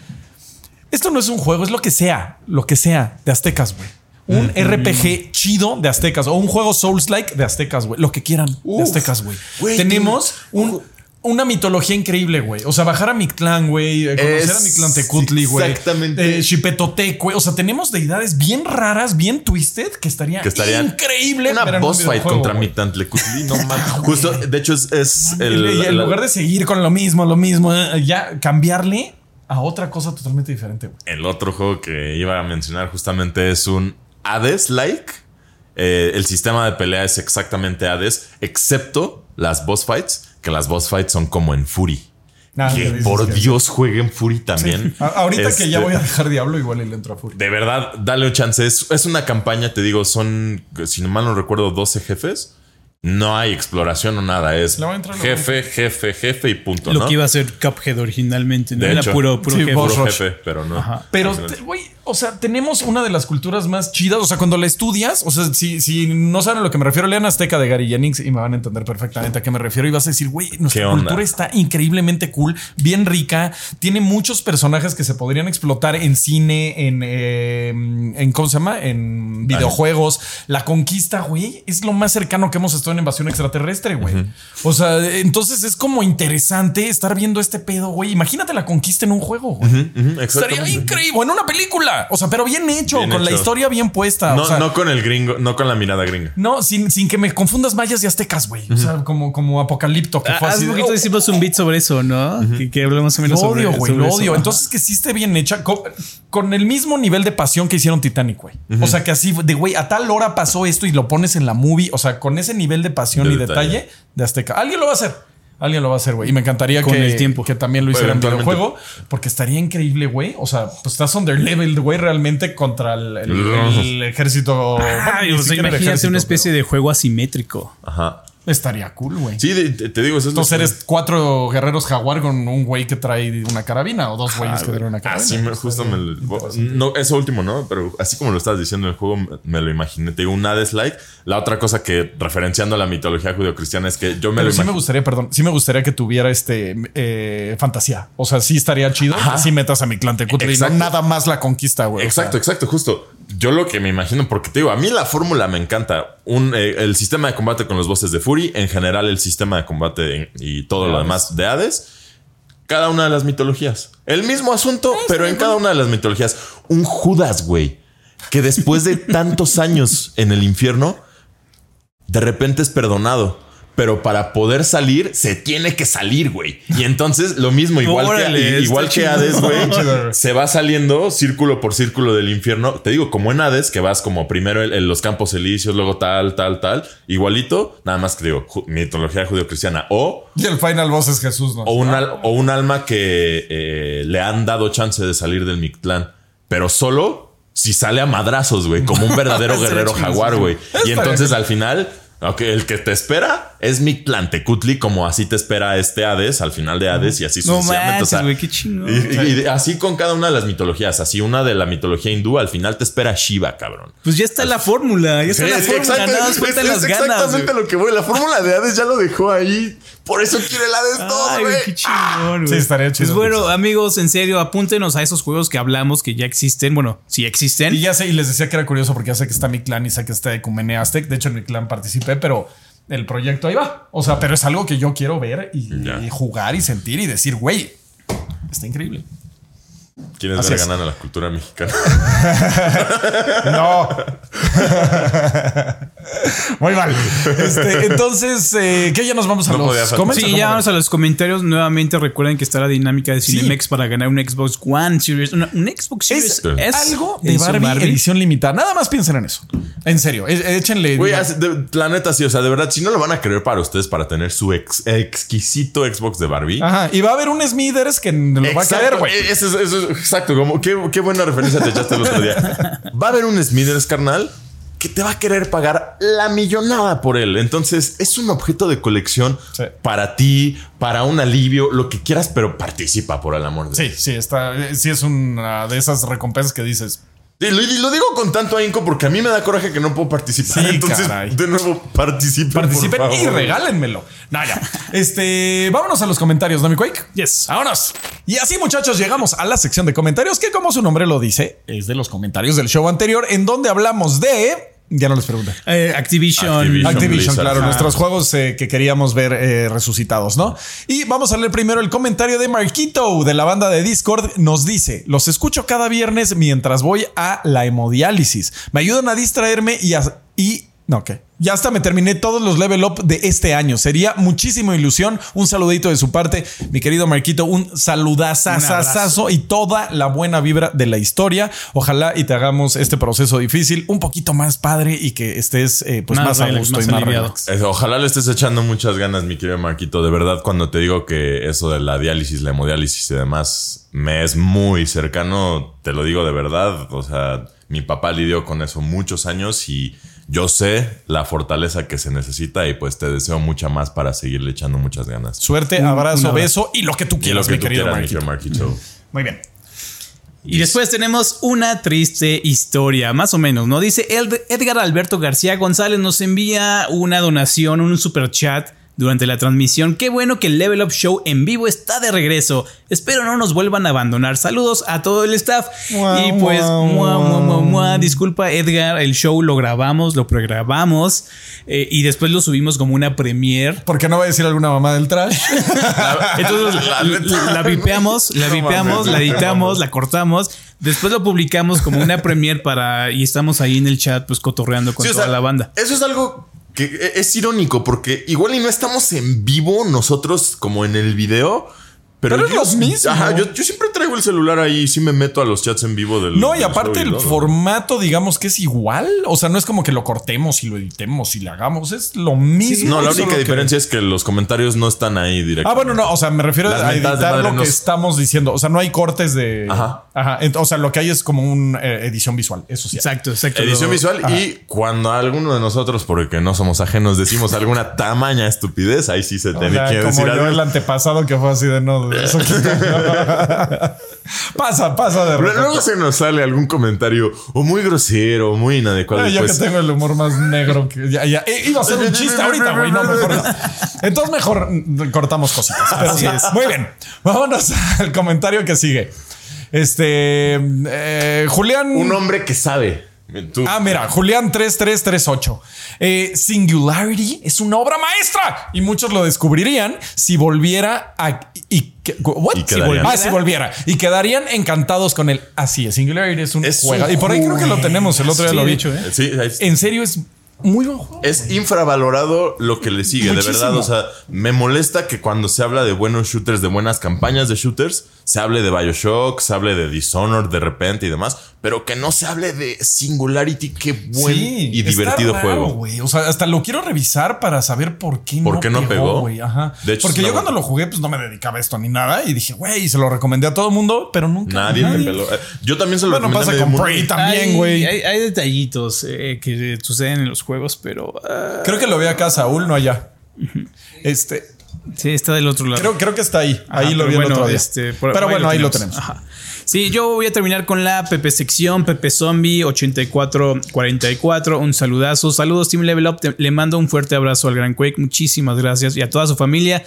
Esto no es un juego, es lo que sea, lo que sea de aztecas, güey. Un RPG chido de aztecas o un juego Souls-like de aztecas, güey. Lo que quieran de aztecas, güey. Tenemos un- una mitología increíble, güey. O sea, bajar a Mictlán, güey. eh, Conocer Es a Mictlán Tecutli, güey. exactamente. Eh, güey. O sea, tenemos deidades bien raras, bien twisted, que estaría, que estaría increíble. Una ver en un boss fight contra güey. Mitantlekuhtli, no mames. Justo, de hecho, es, es El- el. en lugar de seguir con lo mismo, lo mismo, eh, ya cambiarle a otra cosa totalmente diferente, güey. El otro juego que iba a mencionar justamente es un Hades-like. Eh, el sistema de pelea es exactamente Hades, excepto las boss fights, que las boss fights son como en Fury. Ah, que por Dios jueguen Fury también. Ahorita que ya Este, voy a dejar Diablo, igual le entro a Fury. De verdad, dale un chance. Es, es una campaña, te digo, son, si no mal no recuerdo, 12 jefes. No hay exploración o nada. Es jefe, jefe, jefe y punto. Lo ¿no? que iba a ser Cuphead originalmente, ¿no? De Era hecho. puro, puro Sí, jefe. Puro pero no. Pero, güey, o sea, tenemos una de las culturas más chidas. O sea, cuando la estudias, o sea, si, si no saben a lo que me refiero, lean Azteca de Gary Jennings y me van a entender perfectamente a qué me refiero. Y vas a decir, güey, nuestra cultura está increíblemente cool, bien rica. Tiene muchos personajes que se podrían explotar en cine, en, eh, en ¿cómo se llama? En videojuegos. La conquista, güey, es lo más cercano que hemos estado en invasión extraterrestre, güey. O sea, entonces es como interesante estar viendo este pedo, güey. Imagínate la conquista en un juego, güey. Estaría increíble. En una película. O sea, pero bien hecho, Bien con la historia bien puesta. No, o sea, no con el gringo, no con la mirada gringa. no, sin, sin que me confundas mayas y aztecas, güey. O sea, como, como apocalipto que fue Ah, Hace así. poquito "Oh, hicimos un beat sobre eso, ¿no? Que, que hablamos más o menos lo sobre odio, güey, sobre lo eso. odio. Entonces que sí esté bien hecha con, con el mismo nivel de pasión que hicieron Titanic, güey. O sea, que así de güey, a tal hora pasó esto y lo pones en la movie. O sea, con ese nivel de pasión De y detalle. detalle de Azteca. Alguien lo va a hacer. Alguien lo va a hacer, güey. Y me encantaría Con que, el tiempo. que también lo hicieran en videojuego, porque estaría increíble, güey. O sea, pues estás on their level, güey, realmente contra el, el- el ejército. Ah, Bueno, o sea, imagínate ejército, una especie pero de juego asimétrico. Ajá. Estaría cool, güey. Sí, te, te digo, eso es Entonces eres cuatro guerreros jaguar con un güey que trae una carabina o dos güeyes que traen una carabina. Así me, justo me lo- no, eso último, ¿no? Pero así como lo estabas diciendo en el juego, me, me lo imaginé. Te digo, un Hades like. La otra cosa que, referenciando a la mitología judio-cristiana, es que yo me Pero lo sí me gustaría, perdón, sí me gustaría que tuviera este eh, fantasía. O sea, sí estaría chido que sí metas a mi clan Tecutli y no nada más la conquista, güey. O sea, Exacto, exacto, justo. Yo lo que me imagino, porque te digo, a mí la fórmula me encanta. Un, eh, el sistema de combate con los bosses de Fury, en general el sistema de combate en- y todo lo demás de Hades. Cada una de las mitologías. El mismo asunto, pero en cada una de las mitologías. Un Judas, güey. Que después de tantos años en el infierno, de repente es perdonado. Pero para poder salir, se tiene que salir, güey. Y entonces lo mismo, igual Órale, que, igual que. Hades, güey, se va saliendo círculo por círculo del infierno. Te digo, como en Hades, que vas como primero en, los campos elíseos, luego tal, tal, tal. Igualito, nada más que digo, mitología judio-cristiana. O, Y el final boss es Jesús, ¿no? o, un, al- o un alma que eh, le han dado chance de salir del Mictlán, pero solo si sale a madrazos, güey, como un verdadero guerrero jaguar, güey. Y entonces al final, el que te espera es Mictlán Tecutli, como así te espera este Hades, al final de Hades y así No sucesivamente. o manches, sea, güey, qué chingón. y, así con cada una de las mitologías, así una de la mitología hindú, al final te espera Shiva, cabrón. Pues ya está la fórmula, ya está la fórmula, exacto, nada más es- faltan es las ganas. exactamente güey. lo que voy. La fórmula de Hades ya lo dejó ahí. Por eso quiere Hades 2, Ay, güey. qué chingón, güey. Sí, estaría chido. Pues bueno, amigos, en serio, apúntenos a esos juegos que hablamos que ya existen. Bueno, si existen. Y ya sé, y les decía que era curioso porque ya sé que está mi clan y sé que está Ecumene Aztec. De hecho, en mi clan participé, pero el proyecto ahí va. O sea, pero es algo que yo quiero ver y jugar y sentir y decir, güey, está increíble. ¿Quieres Así ver es. ganar a la cultura mexicana? No. Muy mal. Este, entonces, eh, ¿qué ya nos vamos a No los comments? Sí, ¿o cómo ya vamos a los comentarios. Nuevamente recuerden que está la dinámica de Cinemex para ganar un Xbox One Series. una- un Xbox Series Es algo de edición Barbie, edición limitada. Nada más piensen en eso. En serio, e- échenle. Güey, la neta, sí. O sea, de verdad, si no lo van a querer para ustedes para tener su ex- exquisito Xbox de Barbie. Ajá. Y va a haber un Smithers que lo va a Exacto, querer, güey. Eso, es- eso es exacto. Como, qué, qué buena referencia te echaste el otro día. Va a haber un Smithers, carnal, que te va a querer pagar la millonada por él. Entonces, es un objeto de colección Sí. para ti, para un alivio, lo que quieras, pero participa por el amor de Sí, sí, está. eh, Sí, es una de esas recompensas que dices. Y lo, y lo digo con tanto ahínco porque a mí me da coraje que no puedo participar. Sí, Entonces, caray. de nuevo, participen. Participen por y regálenmelo. No, ya. Este, vámonos a los comentarios, ¿no, mi Quake? Yes. Vámonos. Y así, muchachos, llegamos a la sección de comentarios, que como su nombre lo dice, es de los comentarios del show anterior, en donde hablamos de. Ya no les pregunté. Eh, Activision. Activision. Claro, Ajá. nuestros juegos eh, que queríamos ver eh, resucitados, ¿no? Y vamos a leer primero el comentario de Marquito de la banda de Discord. Nos dice: Los escucho cada viernes mientras voy a la hemodiálisis. Me ayudan a distraerme y a, y ok. Ya hasta me terminé todos los level up de este año. Sería muchísima ilusión. Un saludito de su parte, mi querido Marquito. Un saludazazazazo y toda la buena vibra de la historia. Ojalá y te hagamos este proceso difícil un poquito más padre y que estés eh, pues más, a gusto y más relax. Ojalá le estés echando muchas ganas, mi querido Marquito. De verdad, cuando te digo que eso de la diálisis, la hemodiálisis y demás me es muy cercano, te lo digo de verdad. O sea, mi papá lidió con eso muchos años y yo sé la fortaleza que se necesita y pues te deseo mucha más para seguirle echando muchas ganas. Suerte, abrazo, beso y lo que tú quieras, mi querido Marquito. Muy bien. Y después tenemos una triste historia, más o menos, ¿no? Dice Edgar Alberto García González nos envía una donación, un super chat durante la transmisión. Qué bueno que el Level Up Show en vivo está de regreso. Espero no nos vuelvan a abandonar. Saludos a todo el staff. y pues, disculpa Edgar, el show lo grabamos, lo pregrabamos eh, y después lo subimos como una premiere. Porque no va a decir alguna mamá del trash. Entonces la, vipeamos, la vipeamos, la editamos, la cortamos. Después lo publicamos como una premiere para y estamos ahí en el chat pues cotorreando con toda la banda. Eso es algo que es irónico porque igual y no estamos en vivo nosotros como en el video, pero, es lo mismo. Ajá, yo, siempre traigo el celular ahí y sí me meto a los chats en vivo del. No, y aparte el formato, digamos que es igual. O sea, no es como que lo cortemos y lo editemos y le hagamos. Es lo mismo. no, la única diferencia es que los comentarios no están ahí directamente. Ah, bueno, no. O sea, me refiero a editar lo que estamos diciendo. O sea, no hay cortes de. Ajá. Ajá. O sea, lo que hay es como una eh, edición visual. Eso sí. Exacto, exacto. Edición visual. Y cuando alguno de nosotros, porque no somos ajenos, decimos alguna tamaña estupidez, ahí sí se tiene que como decir yo el antepasado que fue así de no. Eso pasa, pasa de repente. Luego se nos sale algún comentario o muy grosero o muy inadecuado. yo pues que tengo el humor más negro que ya, ya. Eh, iba a ser un chiste ahorita, güey. No, mejor Entonces mejor cortamos cositas. Pero sí, muy bien. Vámonos al comentario que sigue. Este eh, Julián. Un hombre que sabe. Ah, mira, Julián 3338. Eh, Singularity es una obra maestra y muchos lo descubrirían si volviera a. Y, what? si, volviera, ah, si volviera. Y quedarían encantados con él. Así es, Singularity es un juego. y por ahí creo que lo tenemos, el otro día lo he dicho. ¿eh? Sí, en serio es muy buen Es infravalorado lo que le sigue, de verdad. O sea, me molesta que cuando se habla de buenos shooters, de buenas campañas de shooters, se hable de Bioshock, se hable de Dishonored de repente y demás, pero que no se hable de Singularity. Qué buen y divertido juego. O sea, hasta lo quiero revisar para saber por qué ¿Por no qué no pegó. Ajá. De hecho, Porque yo cuando lo jugué, pues no me dedicaba a esto ni nada y dije, güey, se lo recomendé a todo el mundo, pero nunca. Nadie, me peló. Eh, yo también se lo bueno, pasa con Prey también, güey. Hay, detallitos eh, que suceden en los juegos, pero. Ah. Creo que lo ve acá Saúl, no allá. Este. Sí, está del otro lado. Creo, que está ahí. ahí lo vi el otro día. Este, pero bueno, ahí lo tenemos. Sí, yo voy a terminar con la Pepe sección, Pepe Zombie 8444. Un saludazo. Saludos, Team Level Up. le mando un fuerte abrazo al Gran Quake. Muchísimas gracias y a toda su familia.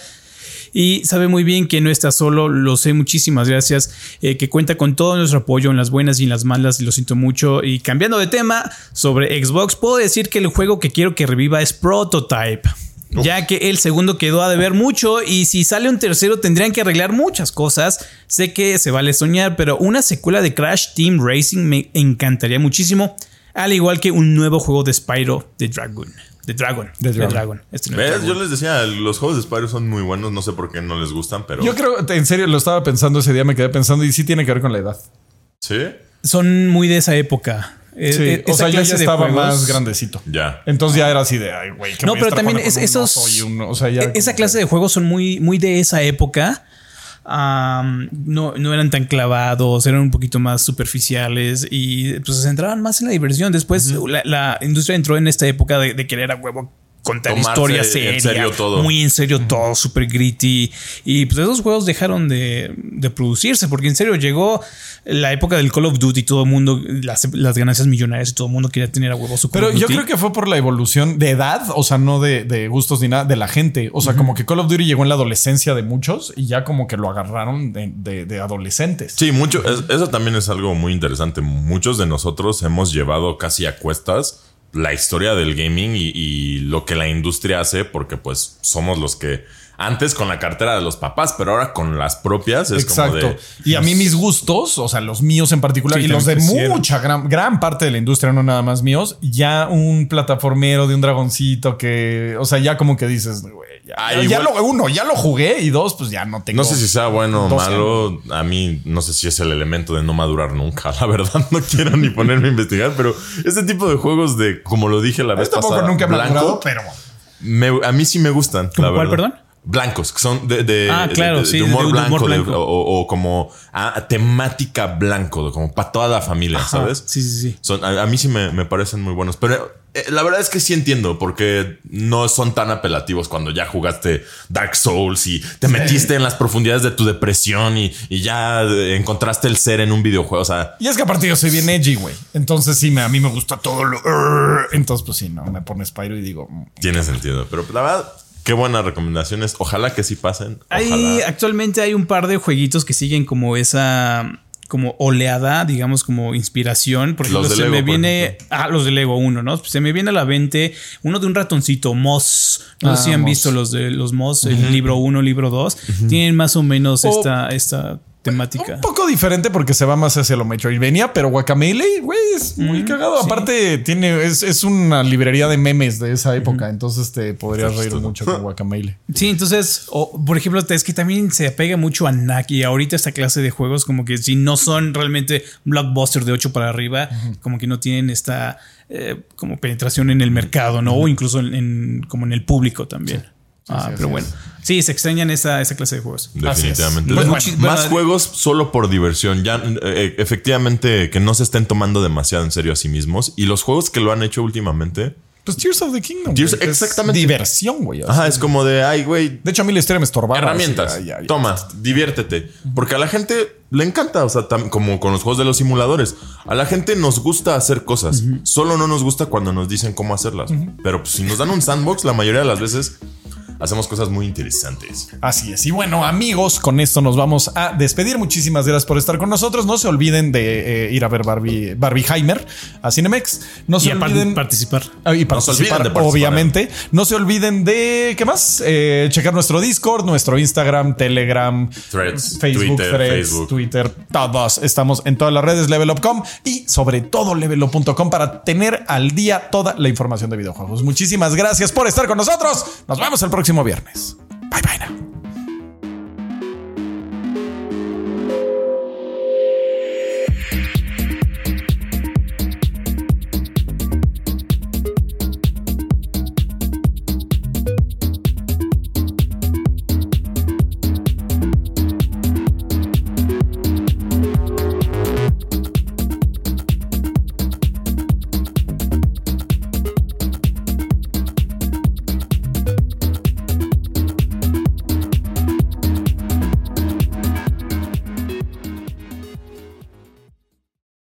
Y sabe muy bien que no está solo, lo sé, muchísimas gracias, eh, que cuenta con todo nuestro apoyo en las buenas y en las malas, y lo siento mucho. Y cambiando de tema, sobre Xbox, puedo decir que el juego que quiero que reviva es Prototype ya que el segundo quedó a deber mucho y si sale un tercero tendrían que arreglar muchas cosas. Sé que se vale soñar, pero una secuela de Crash Team Racing me encantaría muchísimo, al igual que un nuevo juego de Spyro de Dragon. De Dragon. De Dragon. Este Yo les decía, los juegos de Spyro son muy buenos, no sé por qué no les gustan, pero... Yo creo, en serio, lo estaba pensando ese día, me quedé pensando y sí tiene que ver con la edad. ¿Sí? Son muy de esa época. Eh, sí, eh, o sea, yo ya estaba más grandecito. Ya. Entonces ya era así de, ay, güey. No, pero también esos. E-, esa clase de juegos son muy, muy de esa época. No, no, eran tan clavados, eran un poquito más superficiales y pues se centraban más en la diversión. Después la, industria entró en esta época de, de querer a huevo contar historias serias. Muy en serio todo, super gritty. Y pues esos juegos dejaron de, producirse porque en serio llegó la época del Call of Duty y todo el mundo, las, ganancias millonarias y todo el mundo quería tener a huevo su Pero yo creo que fue por la evolución de edad, o sea, no de, gustos ni nada, de la gente. O sea, como que Call of Duty llegó en la adolescencia de muchos y ya como que lo agarraron de, adolescentes. Sí, mucho. eso también es algo muy interesante. Muchos de nosotros hemos llevado casi a cuestas la historia del gaming y, lo que la industria hace, porque pues somos los que Antes con la cartera de los papás, pero ahora con las propias es como Exacto. de. y a mí mis gustos, o sea, los míos en particular Sí, y los de mucha gran, gran parte de la industria, no nada más míos, ya un plataformero de un dragoncito que, o sea, ya como que dices, güey, ya, Ah, ya igual- lo, uno, ya lo jugué y dos, pues ya no tengo. No sé si sea bueno o 12 malo. A mí no sé si es el elemento de no madurar nunca. La verdad, no quiero ni ponerme a investigar, pero este tipo de juegos de, como lo dije la vez tampoco pasada, nunca me ha blanco, madurado, pero me- a mí sí me gustan. ¿Cómo la cuál, verdad. perdón? Blancos, que son de, de- Ah, claro, de- sí, de humor blanco, o, o como ah, temática blanco, como para toda la familia, Ajá, ¿sabes? Sí, sí, sí. Son, a, a mí sí me, me parecen muy buenos, pero eh, la verdad es que sí entiendo porque no son tan apelativos cuando ya jugaste Dark Souls y te metiste en las profundidades de tu depresión y, y ya encontraste el ser en un videojuego. O sea, Y es que aparte yo soy bien edgy, güey. Entonces sí, me, a mí me gusta todo lo... Entonces pues sí, no, me pone Spyro y digo... mm, tiene sentido. Pero la verdad, qué buenas recomendaciones. Ojalá que sí pasen. Hay, Ojalá. actualmente hay un par de jueguitos que siguen como esa como oleada, digamos como inspiración. Por ejemplo, Los de se Lego, me viene. Ah, los de Lego 1, ¿no? Se me viene a la mente uno de un ratoncito, Moss. No Ah, sé si han Moss. visto los de los Moss, el libro 1, libro 2. Tienen más o menos O- esta, esta temática. Un poco diferente porque se va más hacia lo Metroidvania, pero Guacamele, güey, es muy cagado. Aparte, tiene, es, es una librería de memes de esa época. Entonces te podrías reír mucho con Guacamele. Sí, entonces, o, por ejemplo, es que también se apega mucho a NAC y ahorita esta clase de juegos como que si no son realmente blockbuster de 8 para arriba, como que no tienen esta eh, como penetración en el mercado, ¿no? O incluso en, en- como en el público también. Ah, sí, pero bueno. Sí, se extrañan esa, esa clase de juegos. Definitivamente. Así es. Más- Pues, bueno, juegos solo por diversión. Ya, eh, efectivamente, que no se estén tomando demasiado en serio a sí mismos. Y los juegos que lo han hecho últimamente. Pues Tears of the Kingdom. Tears- es exactamente. Diversión, güey. Ajá, es como de, ay, güey, De hecho, a mí la historia me estorbaba. herramientas. así, ya, ya, ya. Toma, diviértete. Porque a la gente le encanta, o sea, tam- como con los juegos de los simuladores. A la gente nos gusta hacer cosas. Solo no nos gusta cuando nos dicen cómo hacerlas. Pero pues, si nos dan un sandbox, la mayoría de las veces hacemos cosas muy interesantes. Así es. Y bueno, amigos, con esto nos vamos a despedir. Muchísimas gracias por estar con nosotros. No se olviden de eh, ir a ver Barbie, Barbie Heimer a Cinemex. No se Y olviden participar. Ah, Y No se olviden participar, de participar. obviamente. No se olviden de, ¿qué más? Eh, checar nuestro Discord, nuestro Instagram, Telegram, Threads, Facebook, Twitter, Threads, Facebook. Twitter, todos. Estamos en todas las redes levelup.com y sobre todo levelup.com para tener al día toda la información de videojuegos. Muchísimas gracias por estar con nosotros. Nos vemos el próximo próximo viernes. Bye bye. Now.